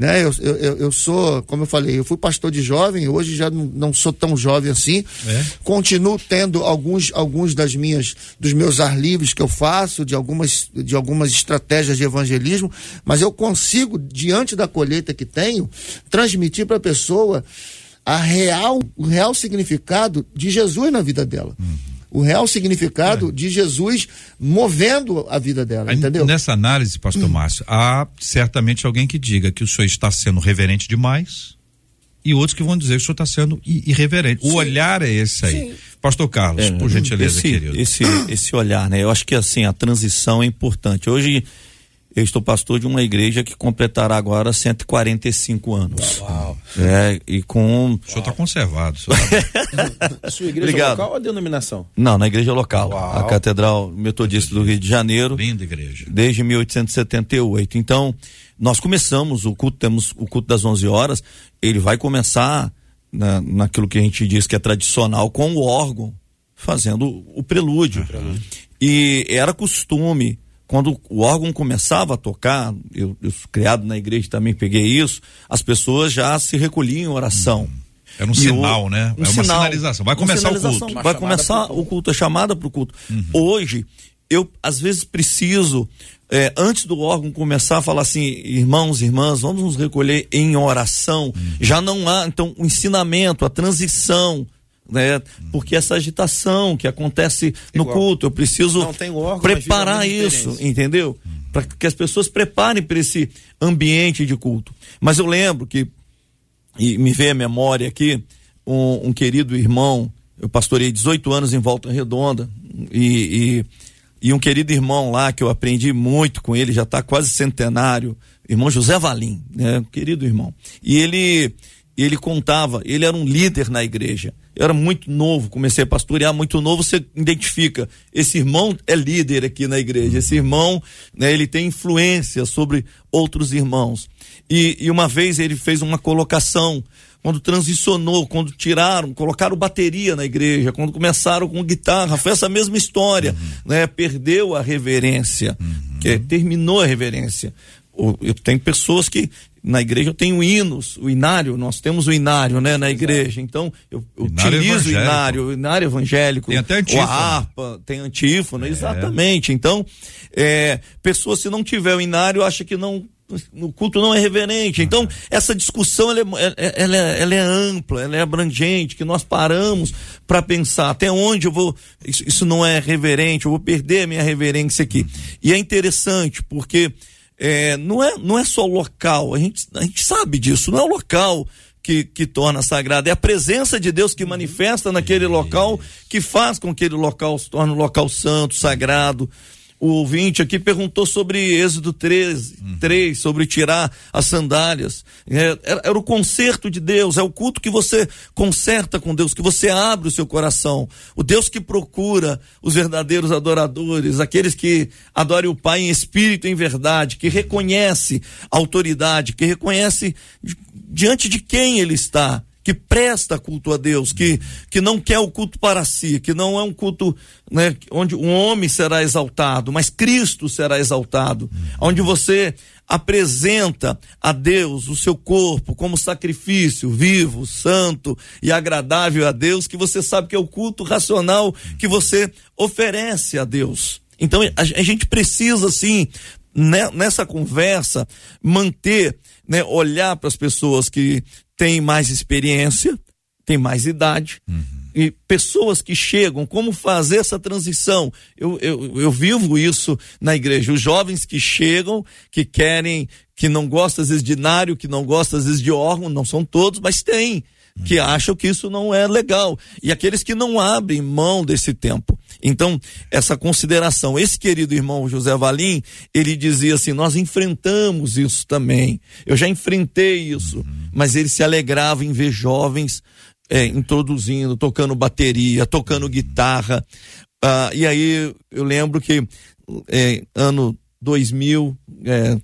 Né? Eu, eu, eu sou, como eu falei, eu fui pastor de jovem, hoje já não, não sou tão jovem assim. É. Continuo tendo alguns, alguns das minhas, dos meus ar livres que eu faço, de algumas, de algumas estratégias de evangelismo, mas eu consigo, diante da colheita que tenho, transmitir para a pessoa a real, o real significado de Jesus na vida dela. Uhum o real significado é. de Jesus movendo a vida dela, Aí, entendeu? Nessa análise, pastor hum. Márcio, há certamente alguém que diga que o senhor está sendo reverente demais e outros que vão dizer que o senhor está sendo irreverente. Sim. O olhar é esse aí. Sim. Pastor Carlos, é, por gentileza, esse, querido. Esse, esse olhar, né? Eu acho que assim, a transição é importante. Hoje eu estou pastor de uma igreja que completará agora 145 anos. Uau. É, e com. O senhor está conservado. Senhor tá... Sua igreja Obrigado. local ou a denominação? Não, na igreja local. Uau. A Catedral Metodista do Rio de Janeiro. Linda igreja. Desde 1878. Então, nós começamos o culto, temos o culto das 11 horas. Ele vai começar na, naquilo que a gente diz que é tradicional, com o órgão, fazendo o prelúdio. Uhum. E era costume quando o órgão começava a tocar, eu, eu criado na igreja também peguei isso, as pessoas já se recolhiam em oração. Hum. Era um e sinal, o, né? Um é uma sinal, sinalização. Vai começar o culto. Vai começar o culto, é chamada para o culto. Uhum. Hoje, eu às vezes preciso, é, antes do órgão começar a falar assim, irmãos, irmãs, vamos nos recolher em oração. Uhum. Já não há, então, o ensinamento, a transição né? Porque essa agitação que acontece no Igual. culto, eu preciso órgão, preparar isso, entendeu? Para que as pessoas preparem para esse ambiente de culto. Mas eu lembro que, e me veio a memória aqui, um, um querido irmão, eu pastorei 18 anos em Volta Redonda, e, e, e um querido irmão lá que eu aprendi muito com ele, já está quase centenário, irmão José Valim, né? Querido irmão. E ele ele contava, ele era um líder na igreja. Eu era muito novo, comecei a pastorear muito novo, você identifica, esse irmão é líder aqui na igreja, esse irmão, né, ele tem influência sobre outros irmãos. E, e uma vez ele fez uma colocação, quando transicionou, quando tiraram, colocaram bateria na igreja, quando começaram com guitarra, foi essa mesma história, uhum. né? Perdeu a reverência, uhum. que terminou a reverência. Eu tenho pessoas que na igreja eu tenho hinos, o inário, nós temos o inário, né, na igreja. Então, eu, eu utilizo o inário, o inário evangélico. Tem até antífona. a harpa, tem antífona, é. exatamente. Então, é, pessoas se não tiver o inário, acha que não no culto não é reverente. Então, essa discussão ela é, ela é, ela é ampla, ela é abrangente, que nós paramos para pensar até onde eu vou. Isso, isso, não é reverente, eu vou perder a minha reverência aqui. E é interessante, porque é, não, é, não é só o local, a gente, a gente sabe disso, não é o local que, que torna sagrado, é a presença de Deus que manifesta naquele local, que faz com que aquele local se torne um local santo, sagrado. O ouvinte aqui perguntou sobre Êxodo 3, uhum. 3 sobre tirar as sandálias. É, era, era, o conserto de Deus, é o culto que você conserta com Deus, que você abre o seu coração. O Deus que procura os verdadeiros adoradores, aqueles que adorem o Pai em espírito e em verdade, que reconhece a autoridade, que reconhece diante de quem ele está que presta culto a Deus, que, que não quer o culto para si, que não é um culto né, onde um homem será exaltado, mas Cristo será exaltado, onde você apresenta a Deus o seu corpo como sacrifício vivo, santo e agradável a Deus, que você sabe que é o culto racional que você oferece a Deus. Então a, gente precisa, assim, né, nessa conversa, manter, né, olhar para as pessoas que tem mais experiência, tem mais idade. Uhum. E pessoas que chegam, como fazer essa transição? Eu, eu, eu vivo isso na igreja. Os jovens que chegam, que querem, que não gostam às vezes de nário, que não gostam às vezes de órgão, não são todos, mas tem que acham que isso não é legal. E aqueles que não abrem mão desse tempo. Então, essa consideração, esse querido irmão José Valim, ele dizia assim: nós enfrentamos isso também. Eu já enfrentei isso, uhum. mas ele se alegrava em ver jovens é, introduzindo, tocando bateria, tocando guitarra. Ah, e aí eu lembro que é, ano 2000, é,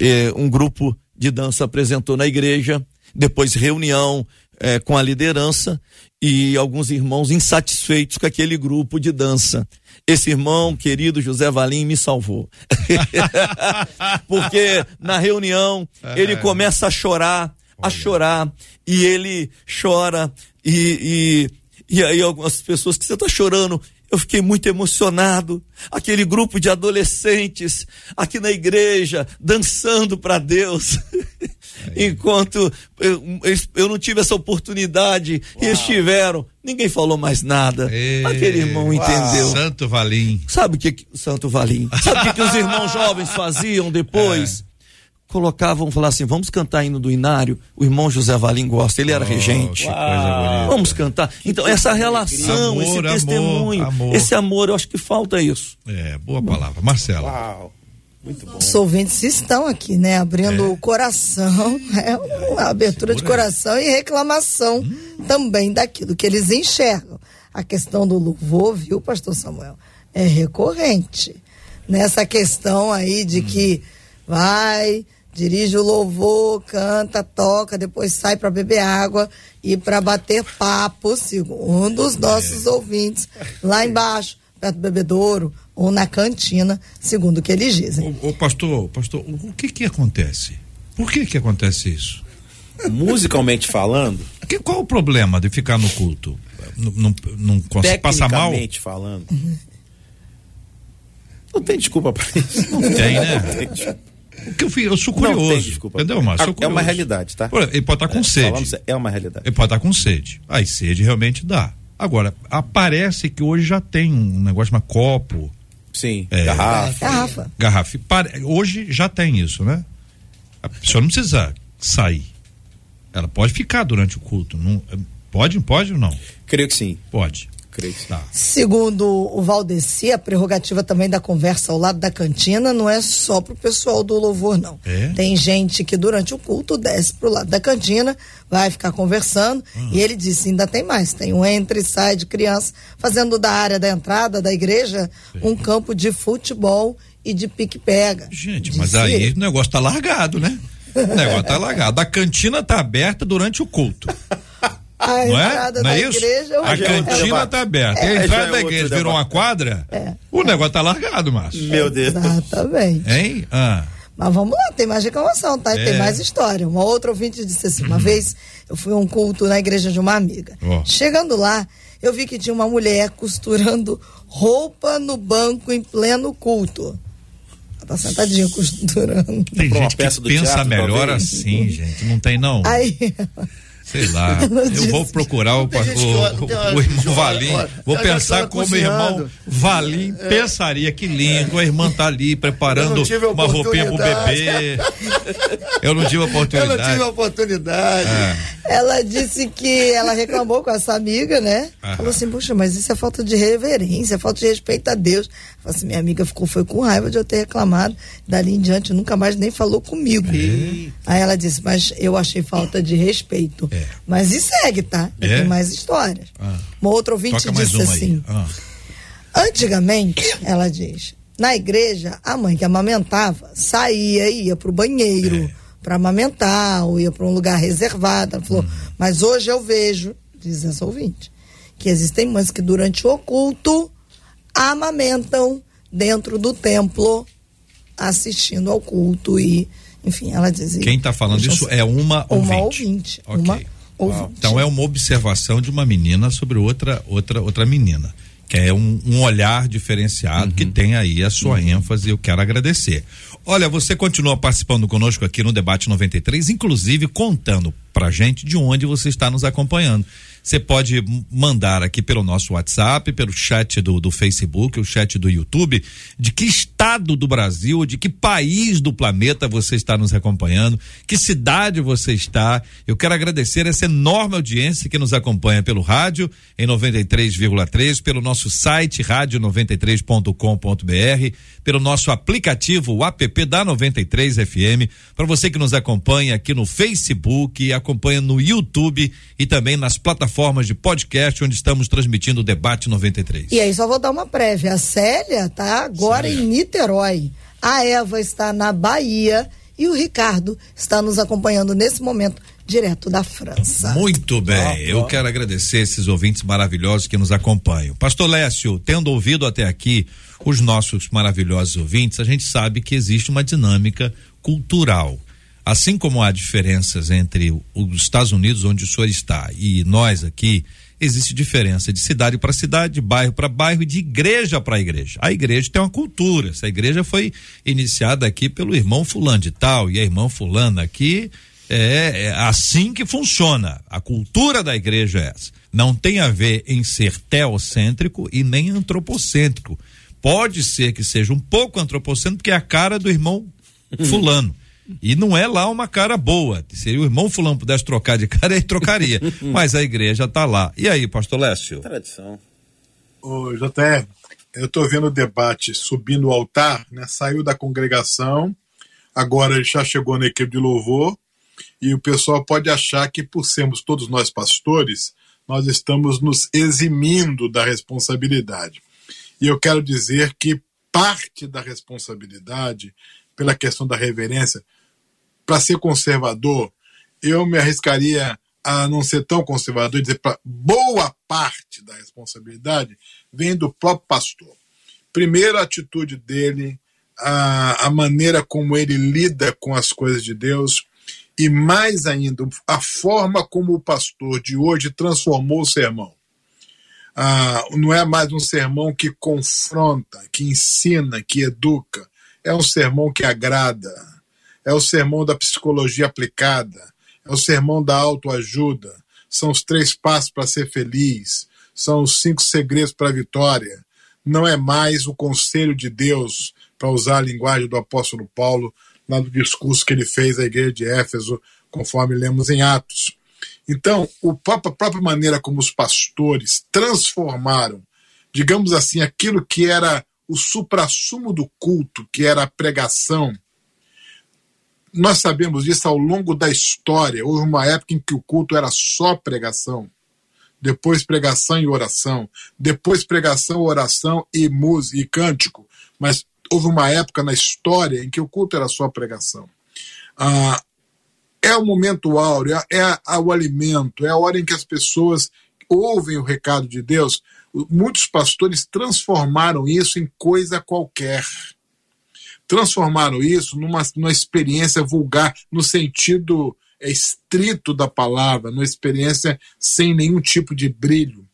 é, um grupo de dança apresentou na igreja, depois reunião, é, com a liderança e alguns irmãos insatisfeitos com aquele grupo de dança. Esse irmão, querido José Valim, me salvou. Porque na reunião ele começa a chorar, a chorar, e ele chora, e, e, e aí algumas pessoas que você está chorando, eu fiquei muito emocionado. Aquele grupo de adolescentes aqui na igreja dançando para Deus. Enquanto eu, eu, não tive essa oportunidade Uau. e eles tiveram, ninguém falou mais nada. Ei, Aquele irmão Uau. entendeu. Santo Valim. Sabe o que, Santo Valim? Sabe o que, que os irmãos jovens faziam depois? É colocavam, falavam assim, vamos cantar hino do Inário, o irmão José Valim gosta, ele era oh, regente. Vamos cantar. Então, essa relação, amor, esse testemunho, amor. esse amor, eu acho que falta isso. É, boa palavra. Marcela. Uau. Muito bom. Os ouvintes estão aqui, né? Abrindo é. o coração, é uma abertura de coração e reclamação hum. também daquilo que eles enxergam. A questão do louvor, viu, pastor Samuel? É recorrente. Nessa questão aí de hum. que vai, dirige o louvor, canta, toca, depois sai para beber água e para bater papo, segundo os nossos é. ouvintes, lá embaixo, perto do bebedouro ou na cantina, segundo o que eles dizem. O, pastor, pastor, o que que acontece? Por que que acontece isso? Musicalmente falando? Que, qual o problema de ficar no culto? Não, não, não consegue passar mal? Tecnicamente falando. Não tem desculpa para isso. Não tem, né? Não tem desculpa. O que eu, fui, eu sou curioso. Não tem, desculpa. Entendeu, Márcio? É uma realidade, tá? Ele pode estar com é, sede. É uma realidade. Ele pode estar com sede. Aí sede realmente dá. Agora, aparece que hoje já tem um negócio chamado copo. Sim, é, garrafa. Garrafa. Garrafa. Hoje já tem isso, né? A pessoa não precisa sair. Ela pode ficar durante o culto. Não, pode, pode ou não? Creio que sim. Pode creio que tá. Segundo o Valdeci, a prerrogativa também da conversa ao lado da cantina não é só pro pessoal do louvor, não. É? Tem gente que durante o culto desce pro lado da cantina, vai ficar conversando, uhum. e ele disse, ainda tem mais, tem um entra e sai de criança, fazendo da área da entrada da igreja Sim. um campo de futebol e de pique-pega. Gente, mas aí o negócio tá largado, né? O negócio tá largado. A cantina tá aberta durante o culto. A não é? Não é isso? Igreja, a cantina está aberta. É, a entrada é da igreja virou uma quadra, é. o negócio está largado, Márcio. Meu Deus. Exatamente. Hein? Ah. Mas vamos lá, tem mais reclamação, tá? É. Tem mais história. Uma outra ouvinte disse assim: uma uhum. vez eu fui a um culto na igreja de uma amiga. Oh. Chegando lá, eu vi que tinha uma mulher costurando roupa no banco em pleno culto. Ela tá sentadinha costurando. Tem gente que pensa teatro, melhor talvez. assim, gente. Não tem, não. Aí Sei lá. eu vou procurar o, o, o, o irmão Valim. Vou pensar como o irmão Valim é. pensaria que lindo. A irmã tá ali preparando uma roupinha pro bebê. Eu não tive oportunidade. Eu não tive oportunidade. É. Ela disse que ela reclamou com essa amiga, né? Aham. Falou assim, puxa, mas isso é falta de reverência, é falta de respeito a Deus. Falei assim, minha amiga ficou, foi com raiva de eu ter reclamado. Dali em diante, nunca mais nem falou comigo. Aí ela disse, mas eu achei falta de respeito. É. Mas e segue, tá? É? Tem mais histórias. Ah. Uma outra ouvinte Toca disse assim. Ah. Antigamente, ela diz, na igreja, a mãe que amamentava saía e ia pro banheiro. É para amamentar ou ia para um lugar reservado. Ela falou, uhum. mas hoje eu vejo, diz essa ouvinte, que existem mães que durante o culto amamentam dentro do templo, assistindo ao culto e, enfim, ela dizia. Quem está falando isso é uma ouvinte. Uma ouvinte. Okay. Uma Então é uma observação de uma menina sobre outra outra outra menina. Que é um, um olhar diferenciado uhum. que tem aí a sua uhum. ênfase, eu quero agradecer. Olha, você continua participando conosco aqui no Debate 93, inclusive contando pra gente de onde você está nos acompanhando. Você pode mandar aqui pelo nosso WhatsApp, pelo chat do, do Facebook, o chat do YouTube, de que estado do Brasil, de que país do planeta você está nos acompanhando, que cidade você está. Eu quero agradecer essa enorme audiência que nos acompanha pelo rádio em 93,3, pelo nosso site rádio93.com.br, pelo nosso aplicativo, o app da 93 FM, para você que nos acompanha aqui no Facebook, acompanha no YouTube e também nas plataformas de podcast onde estamos transmitindo o debate 93. E aí só vou dar uma prévia, a Célia tá agora Célia. em Niterói. A Eva está na Bahia e o Ricardo está nos acompanhando nesse momento direto da França. Muito bem, eu quero agradecer esses ouvintes maravilhosos que nos acompanham. Pastor Lécio, tendo ouvido até aqui os nossos maravilhosos ouvintes, a gente sabe que existe uma dinâmica cultural. Assim como há diferenças entre os Estados Unidos, onde o senhor está, e nós aqui, existe diferença de cidade para cidade, de bairro para bairro e de igreja para igreja. A igreja tem uma cultura. Essa igreja foi iniciada aqui pelo irmão fulano de tal e a irmã fulana aqui é, é assim que funciona. A cultura da igreja é essa. Não tem a ver em ser teocêntrico e nem antropocêntrico. Pode ser que seja um pouco antropocêntrico, porque é a cara do irmão fulano. E não é lá uma cara boa. Se o irmão fulano pudesse trocar de cara, ele trocaria. Mas a igreja está lá. E aí, pastor Lécio? Tradição. Ô, eu estou vendo o debate subindo o altar, né? Saiu da congregação, agora ele já chegou na equipe de louvor, e o pessoal pode achar que por sermos todos nós pastores, nós estamos nos eximindo da responsabilidade. E eu quero dizer que parte da responsabilidade pela questão da reverência, para ser conservador, eu me arriscaria a não ser tão conservador e dizer para boa parte da responsabilidade vem do próprio pastor. Primeiro, a atitude dele, a, a maneira como ele lida com as coisas de Deus e, mais ainda, a forma como o pastor de hoje transformou o sermão. Ah, não é mais um sermão que confronta, que ensina, que educa, é um sermão que agrada, é o sermão da psicologia aplicada, é o sermão da autoajuda, são os três passos para ser feliz, são os cinco segredos para a vitória. Não é mais o conselho de Deus, para usar a linguagem do apóstolo Paulo, lá no discurso que ele fez à igreja de Éfeso, conforme lemos em Atos. Então, a própria maneira como os pastores transformaram, digamos assim, aquilo que era o suprassumo do culto, que era a pregação. Nós sabemos disso ao longo da história. Houve uma época em que o culto era só pregação, depois pregação e oração, depois pregação, oração e música e cântico. Mas houve uma época na história em que o culto era só pregação. Ah, é o momento áureo, é, é o alimento, é a hora em que as pessoas ouvem o recado de Deus, muitos pastores transformaram isso em coisa qualquer. Transformaram isso numa, numa experiência vulgar, no sentido é, estrito da palavra, numa experiência sem nenhum tipo de brilho,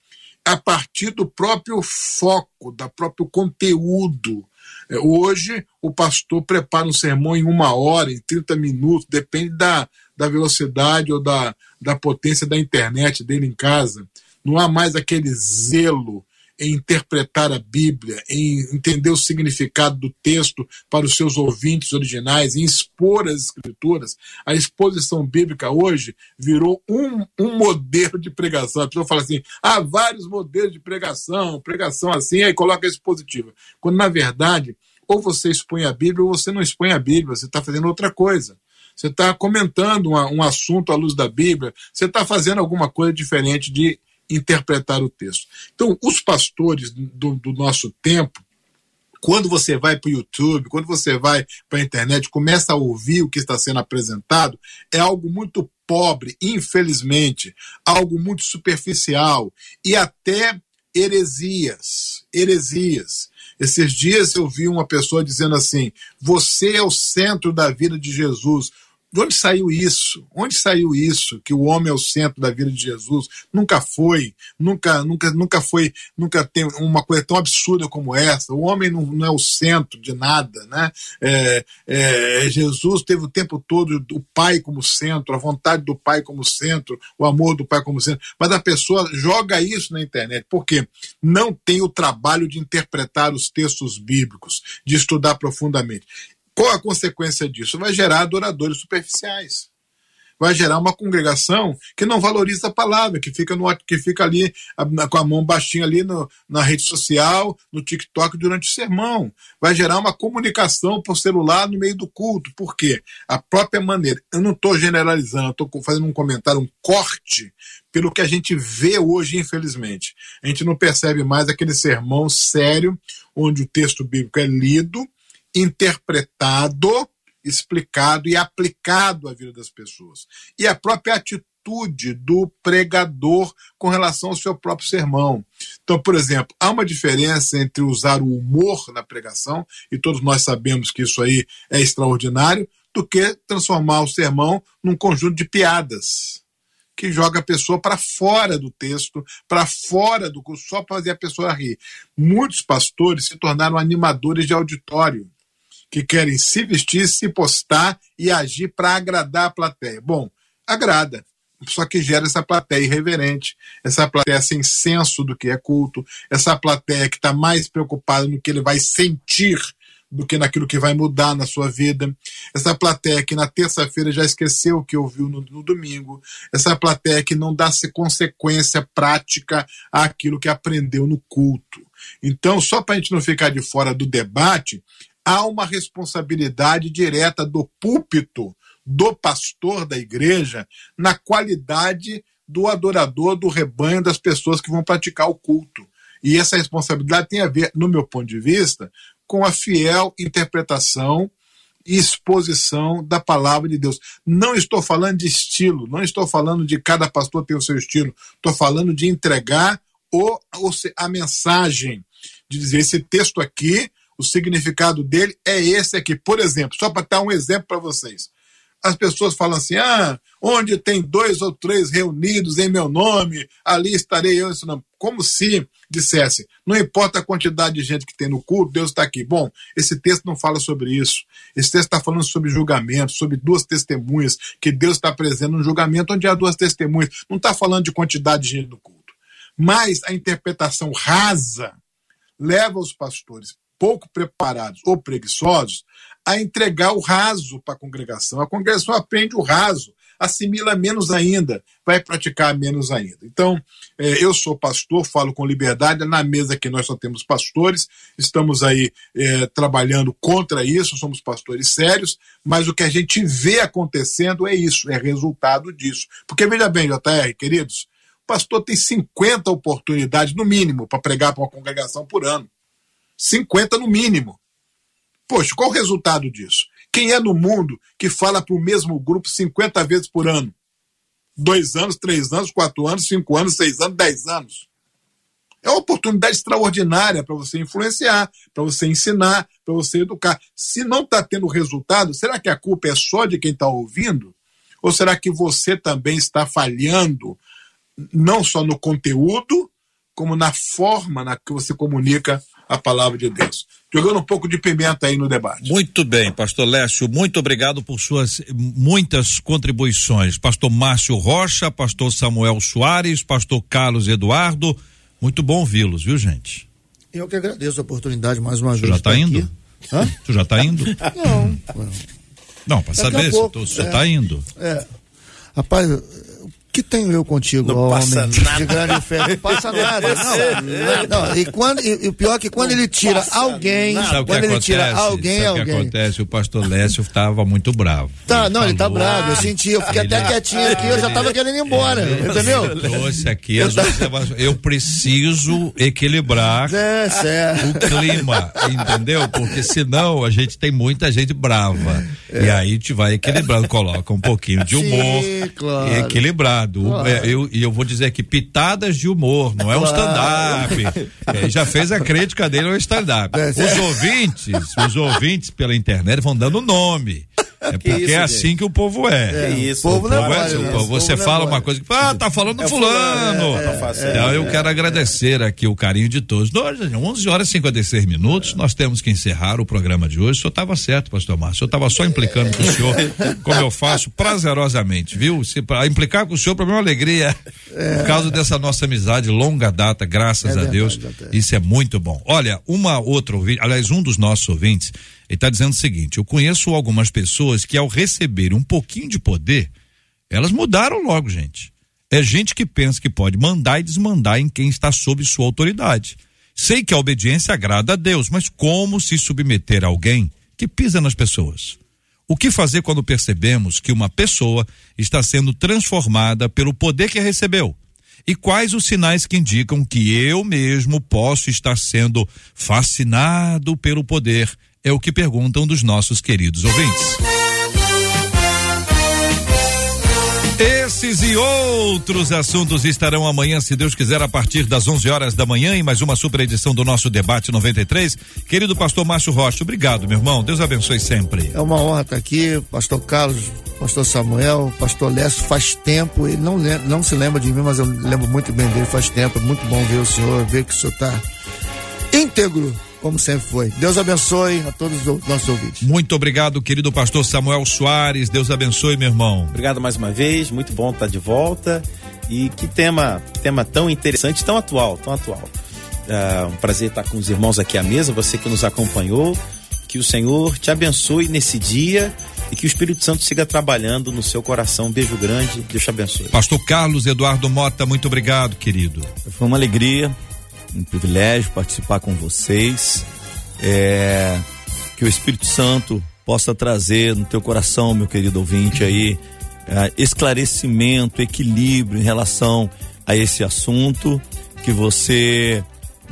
a partir do próprio foco, do próprio conteúdo, É, hoje, o pastor prepara um sermão em uma hora, em 30 minutos, depende da, da velocidade ou da, da potência da internet dele em casa. Não há mais aquele zelo em interpretar a Bíblia, em entender o significado do texto para os seus ouvintes originais, em expor as escrituras. A exposição bíblica hoje virou um, um modelo de pregação. A pessoa fala assim: há vários modelos de pregação, pregação assim, aí coloca a expositiva. Quando, na verdade, ou você expõe a Bíblia ou você não expõe a Bíblia, você está fazendo outra coisa. Você está comentando uma, um assunto à luz da Bíblia, você está fazendo alguma coisa diferente de interpretar o texto. Então, os pastores do, do nosso tempo, quando você vai para o YouTube, quando você vai para a internet, começa a ouvir o que está sendo apresentado, é algo muito pobre, infelizmente, algo muito superficial e até heresias. Heresias. Esses dias eu vi uma pessoa dizendo assim: você é o centro da vida de Jesus. De onde saiu isso? Onde saiu isso? Que o homem é o centro da vida de Jesus? Nunca foi, nunca, nunca, nunca foi, nunca tem uma coisa tão absurda como essa. O homem não, não é o centro de nada, né? É, é, Jesus teve o tempo todo o Pai como centro, a vontade do Pai como centro, o amor do Pai como centro. Mas a pessoa joga isso na internet, porque não tem o trabalho de interpretar os textos bíblicos, de estudar profundamente. Qual a consequência disso? Vai gerar adoradores superficiais. Vai gerar uma congregação que não valoriza a palavra, que fica, no, que fica ali com a mão baixinha ali no, na rede social, no TikTok durante o sermão. Vai gerar uma comunicação por celular no meio do culto. Por quê? A própria maneira. Eu não estou generalizando, estou fazendo um comentário, um corte pelo que a gente vê hoje, infelizmente. A gente não percebe mais aquele sermão sério, onde o texto bíblico é lido interpretado, explicado e aplicado à vida das pessoas. E a própria atitude do pregador com relação ao seu próprio sermão. Então, por exemplo, há uma diferença entre usar o humor na pregação, e todos nós sabemos que isso aí é extraordinário, do que transformar o sermão num conjunto de piadas que joga a pessoa para fora do texto, para fora do curso, só para fazer a pessoa rir. Muitos pastores se tornaram animadores de auditório que querem se vestir, se postar e agir para agradar a plateia. Bom, agrada, só que gera essa plateia irreverente, essa plateia sem senso do que é culto, essa plateia que está mais preocupada no que ele vai sentir do que naquilo que vai mudar na sua vida. Essa plateia que na terça-feira já esqueceu o que ouviu no, no, domingo. Essa plateia que não dá consequência prática àquilo que aprendeu no culto. Então, só para a gente não ficar de fora do debate, há uma responsabilidade direta do púlpito, do pastor da igreja, na qualidade do adorador do rebanho das pessoas que vão praticar o culto. E essa responsabilidade tem a ver, no meu ponto de vista, com a fiel interpretação e exposição da palavra de Deus. Não estou falando de estilo, não estou falando de cada pastor ter o seu estilo, estou falando de entregar o, a mensagem, de dizer: esse texto aqui o significado dele é esse aqui. Por exemplo, só para dar um exemplo para vocês. As pessoas falam assim: ah, onde tem dois ou três reunidos em meu nome, ali estarei eu. Isso Como se dissesse: não importa a quantidade de gente que tem no culto, Deus está aqui. Bom, esse texto não fala sobre isso. Esse texto está falando sobre julgamento, sobre duas testemunhas, que Deus está presente no julgamento onde há duas testemunhas. Não está falando de quantidade de gente no culto. Mas a interpretação rasa leva os pastores pouco preparados ou preguiçosos a entregar o raso para a congregação. A congregação aprende o raso, assimila menos ainda, vai praticar menos ainda. Então, é, eu sou pastor, falo com liberdade, na mesa que nós só temos pastores, estamos aí é, trabalhando contra isso, somos pastores sérios, mas o que a gente vê acontecendo é isso, é resultado disso. Porque veja bem, JR, queridos, o pastor tem 50 oportunidades, no mínimo, para pregar para uma congregação por ano. 50 no mínimo. Poxa, qual o resultado disso? Quem é no mundo que fala para o mesmo grupo 50 vezes por ano? Dois anos, três anos, quatro anos, cinco anos, seis anos, dez anos. É uma oportunidade extraordinária para você influenciar, para você ensinar, para você educar. Se não está tendo resultado, será que a culpa é só de quem está ouvindo? Ou será que você também está falhando, não só no conteúdo, como na forma na que você comunica a palavra de Deus. Jogando um pouco de pimenta aí no debate. Muito bem, pastor Lécio, muito obrigado por suas muitas contribuições. Pastor Márcio Rocha, pastor Samuel Soares, pastor Carlos Eduardo, muito bom vê-los, viu, gente? Eu que agradeço a oportunidade mais uma Você vez. já está indo? Hã? Tu já está indo? Não. Não, para saber se tu- é. está indo. É. Rapaz, que tenho eu contigo, Não ó, passa homem nada. de grande fé? Não passa nada. Não, não, e, quando, e, e o pior é que quando ele tira alguém, quando ele acontece? tira alguém, Sabe o que alguém. acontece? O pastor Lécio estava muito bravo. Tá, não, ele tá falou- bravo, eu senti, eu fiquei Ele- até quietinho aqui, eu já tava querendo ir embora, entendeu? Trouxe aqui as observações. Eu preciso equilibrar É, certo. o clima, entendeu? Porque senão a gente tem muita gente brava. E aí a gente vai equilibrando, coloca um pouquinho de humor Sim, claro. equilibrado. O- Claro. é, eu- E eu, vou dizer que pitadas de humor, não é um stand-up. É, já fez a crítica dele ao stand-up. É, Os certo. ouvintes, os ouvintes pela internet vão dando nome. É porque isso, é assim que o povo é. Que isso, o povo O povo não é é assim, o povo- povo você é fala uma coisa que ah, tá falando É fulano. fulano, é, é, tá. Então eu quero agradecer aqui o carinho de todos. Nós, 11 horas e 56 minutos, nós temos que encerrar o programa de hoje. O senhor estava certo, pastor Márcio. Senhor estava só implicando com o senhor, como eu faço prazerosamente, viu? Se pra implicar com o senhor para mim é uma alegria. Por causa dessa nossa amizade longa data, graças É a Deus. Isso é muito bom. Olha, uma outra ouvinte, aliás, um dos nossos ouvintes, ele está dizendo o seguinte: eu conheço algumas pessoas que, ao receber um pouquinho de poder, elas mudaram logo, gente. É gente que pensa que pode mandar e desmandar em quem está sob sua autoridade. Sei que a obediência agrada a Deus, mas como se submeter a alguém que pisa nas pessoas? O que fazer quando percebemos que uma pessoa está sendo transformada pelo poder que recebeu? E quais os sinais que indicam que eu mesmo posso estar sendo fascinado pelo poder? É o que perguntam dos nossos queridos ouvintes. Esses e outros assuntos estarão amanhã, se Deus quiser, a partir das 11 horas da manhã, em mais uma super edição do nosso Debate 93. Querido pastor Márcio Rocha, obrigado, meu irmão. Deus abençoe sempre. É uma honra estar aqui, pastor Carlos, pastor Samuel, pastor Lécio, faz tempo, ele não, não se lembra de mim, mas eu lembro muito bem dele, faz tempo, é muito bom ver o senhor, ver que o senhor está íntegro, como sempre foi. Deus abençoe a todos os nossos ouvintes. Muito obrigado, querido pastor Samuel Soares. Deus abençoe, meu irmão. Obrigado mais uma vez, muito bom estar de volta. E que tema, tema tão interessante, tão atual, tão atual. É um prazer estar com os irmãos aqui à mesa, você que nos acompanhou. Que o Senhor te abençoe nesse dia e que o Espírito Santo siga trabalhando no seu coração. Um beijo grande, Deus te abençoe. Pastor Carlos Eduardo Mota, muito obrigado, querido. Foi uma alegria, um privilégio participar com vocês. É, que o Espírito Santo possa trazer no teu coração, meu querido ouvinte, aí, é, esclarecimento, equilíbrio em relação a esse assunto. Que você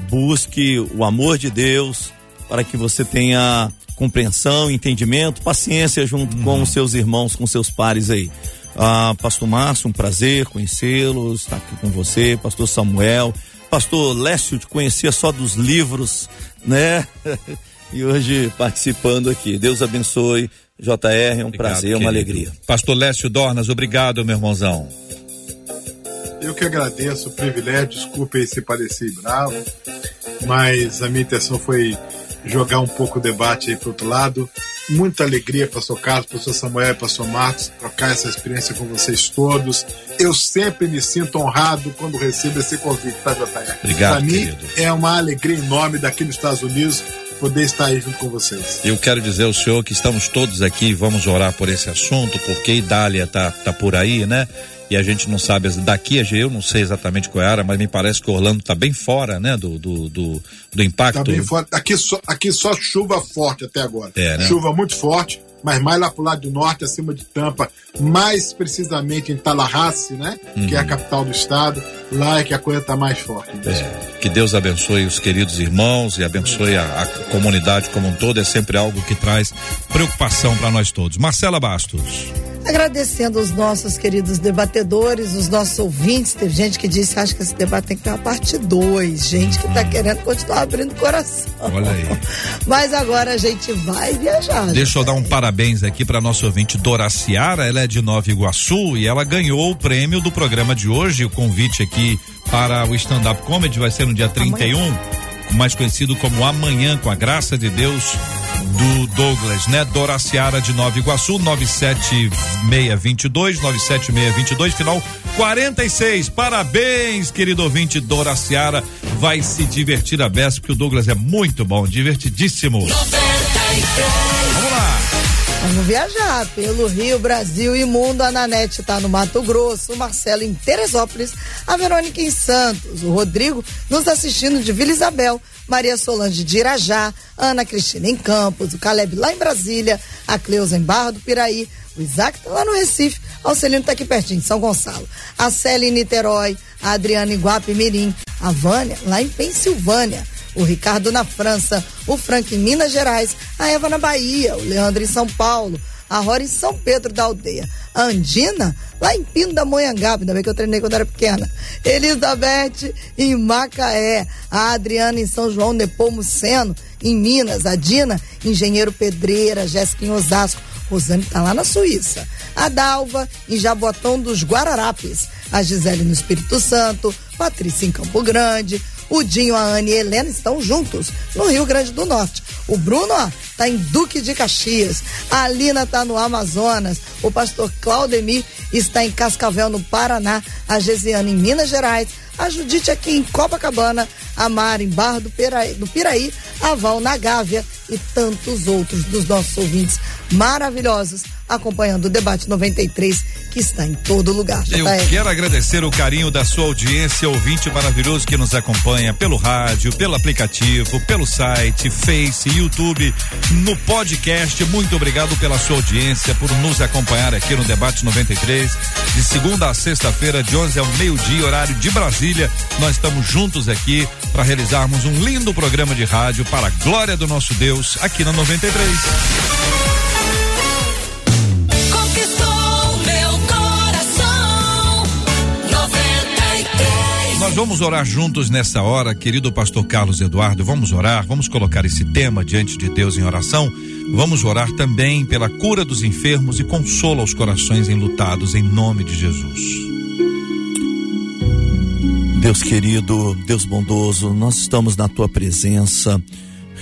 busque o amor de Deus para que você tenha compreensão, entendimento, paciência junto com os seus irmãos, com seus pares aí. Ah, Pastor Márcio, um prazer conhecê-lo, estar aqui com você, Pastor Samuel, Pastor Lécio, te conhecia só dos livros, né? e hoje participando aqui. Deus abençoe. JR, é um Obrigado, prazer, uma querido. alegria. Pastor Lécio Dornas, obrigado, meu irmãozão. Eu que agradeço o privilégio, desculpe aí se parecer bravo, mas a minha intenção foi jogar um pouco o debate aí pro outro lado. Muita alegria, pastor Carlos, pastor Samuel, pastor Marcos, trocar essa experiência com vocês todos. Eu sempre me sinto honrado quando recebo esse convite, tá, JR? Obrigado, Para mim, querido. é uma alegria enorme daqui nos Estados Unidos poder estar aí junto com vocês. Eu quero dizer ao senhor que estamos todos aqui, vamos orar por esse assunto, porque Idália tá, tá por aí, né? E a gente não sabe, daqui a eu não sei exatamente qual é a área, mas me parece que Orlando tá bem fora, né? Do, do, do, do impacto. Tá bem forte. Aqui só, aqui só chuva forte até agora. É, né? Chuva muito forte, mas mais lá pro lado do norte, acima de Tampa, mais precisamente em Tallahassee, né? Que é a Uhum. capital do estado. Lá é que a coisa tá mais forte. É, que Deus abençoe os queridos irmãos e abençoe a, a comunidade como um todo. É sempre algo que traz preocupação para nós todos. Marcela Bastos. Agradecendo os nossos queridos debatedores, os nossos ouvintes. Teve gente que disse, acho que esse debate tem que ter uma parte 2. Gente que tá querendo continuar abrindo o coração. Olha aí. Mas agora a gente vai viajar. Deixa eu dar um parabéns aqui para nossa ouvinte Dora Ciara, ela é de Nova Iguaçu e ela ganhou o prêmio do programa de hoje. O convite aqui para o stand-up comedy vai ser no dia 31. Mais conhecido como Amanhã com a Graça de Deus do Douglas, né? Doraciara de Nova Iguaçu, 97622, 97622, final 46. Parabéns, querido ouvinte Doraciara. Vai se divertir a beça, porque o Douglas é muito bom, divertidíssimo. 93. Vamos viajar pelo Rio, Brasil e mundo. A Nanete está no Mato Grosso, o Marcelo em Teresópolis, a Verônica em Santos, o Rodrigo nos assistindo de Vila Isabel, Maria Solange de Irajá, Ana Cristina em Campos, o Caleb lá em Brasília, a Cleusa em Barra do Piraí, o Isaac tá lá no Recife, a Celino tá aqui pertinho, São Gonçalo, a Célia em Niterói, a Adriana em Guapimirim, a Vânia lá em Pensilvânia, o Ricardo na França, o Frank em Minas Gerais, a Eva na Bahia, o Leandro em São Paulo, a Rora em São Pedro da Aldeia, a Andina lá em Pino da Monhangaba, ainda bem que eu treinei quando era pequena, Elizabeth em Macaé, a Adriana em São João Nepomuceno, em Minas, a Dina, Engenheiro Pedreira, Jéssica em Osasco, Rosane está lá na Suíça. A Dalva, em Jabotão dos Guararapes. A Gisele no Espírito Santo. Patrícia em Campo Grande. O Dinho, a Anne e a Helena estão juntos no Rio Grande do Norte. O Bruno, ó, tá em Duque de Caxias. A Alina tá no Amazonas. O pastor Claudemir está em Cascavel, no Paraná. A Gesiana em Minas Gerais. A Judite aqui em Copacabana. A Mara em Barra do Piraí, do Piraí. A Val na Gávea e tantos outros dos nossos ouvintes maravilhosos acompanhando o debate 93 que está em todo lugar. Eu quero agradecer o carinho da sua audiência, ouvinte maravilhoso que nos acompanha pelo rádio, pelo aplicativo, pelo site, Face, YouTube, no podcast. Muito obrigado pela sua audiência, por nos acompanhar aqui no debate 93, de segunda a sexta-feira, de 11 ao meio-dia, horário de Brasília. Nós estamos juntos aqui para realizarmos um lindo programa de rádio para a glória do nosso Deus aqui na 93. Vamos orar juntos nessa hora, querido pastor Carlos Eduardo. Vamos orar, vamos colocar esse tema diante de Deus em oração. Vamos orar também pela cura dos enfermos e consola os corações enlutados, em nome de Jesus. Deus querido, Deus bondoso, nós estamos na tua presença,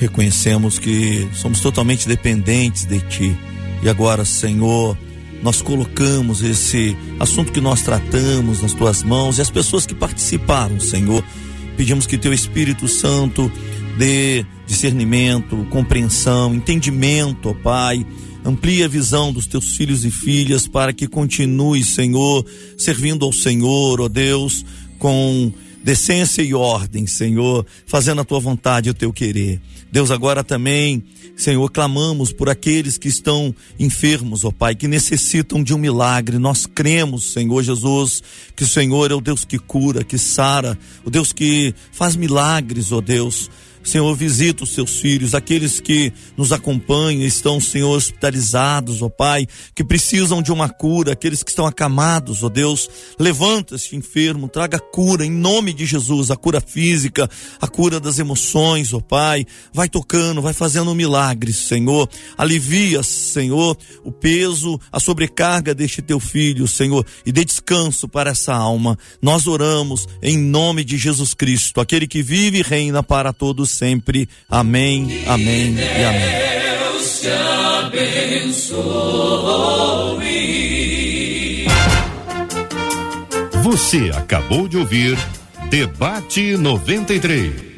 reconhecemos que somos totalmente dependentes de ti. E agora, Senhor, nós colocamos esse assunto que nós tratamos nas tuas mãos e as pessoas que participaram, Senhor. Pedimos que teu Espírito Santo dê discernimento, compreensão, entendimento, ó Pai. Amplie a visão dos teus filhos e filhas para que continue, Senhor, servindo ao Senhor, ó Deus, com decência e ordem, Senhor, fazendo a tua vontade e o teu querer. Deus, agora também, Senhor, clamamos por aqueles que estão enfermos, ó Pai, que necessitam de um milagre. Nós cremos, Senhor Jesus, que o Senhor é o Deus que cura, que sara, o Deus que faz milagres, ó Deus. Senhor, visita os seus filhos, aqueles que nos acompanham, estão, Senhor, hospitalizados, ó Pai, que precisam de uma cura, aqueles que estão acamados, ó Deus, levanta este enfermo, traga cura em nome de Jesus, a cura física, a cura das emoções, ó Pai, vai tocando, vai fazendo milagres, Senhor, alivia, Senhor, o peso, a sobrecarga deste teu filho, Senhor, e dê descanso para essa alma. Nós oramos em nome de Jesus Cristo, aquele que vive e reina para todos sempre. Amém, amém e amém. Deus te abençoe. Você acabou de ouvir Debate 93.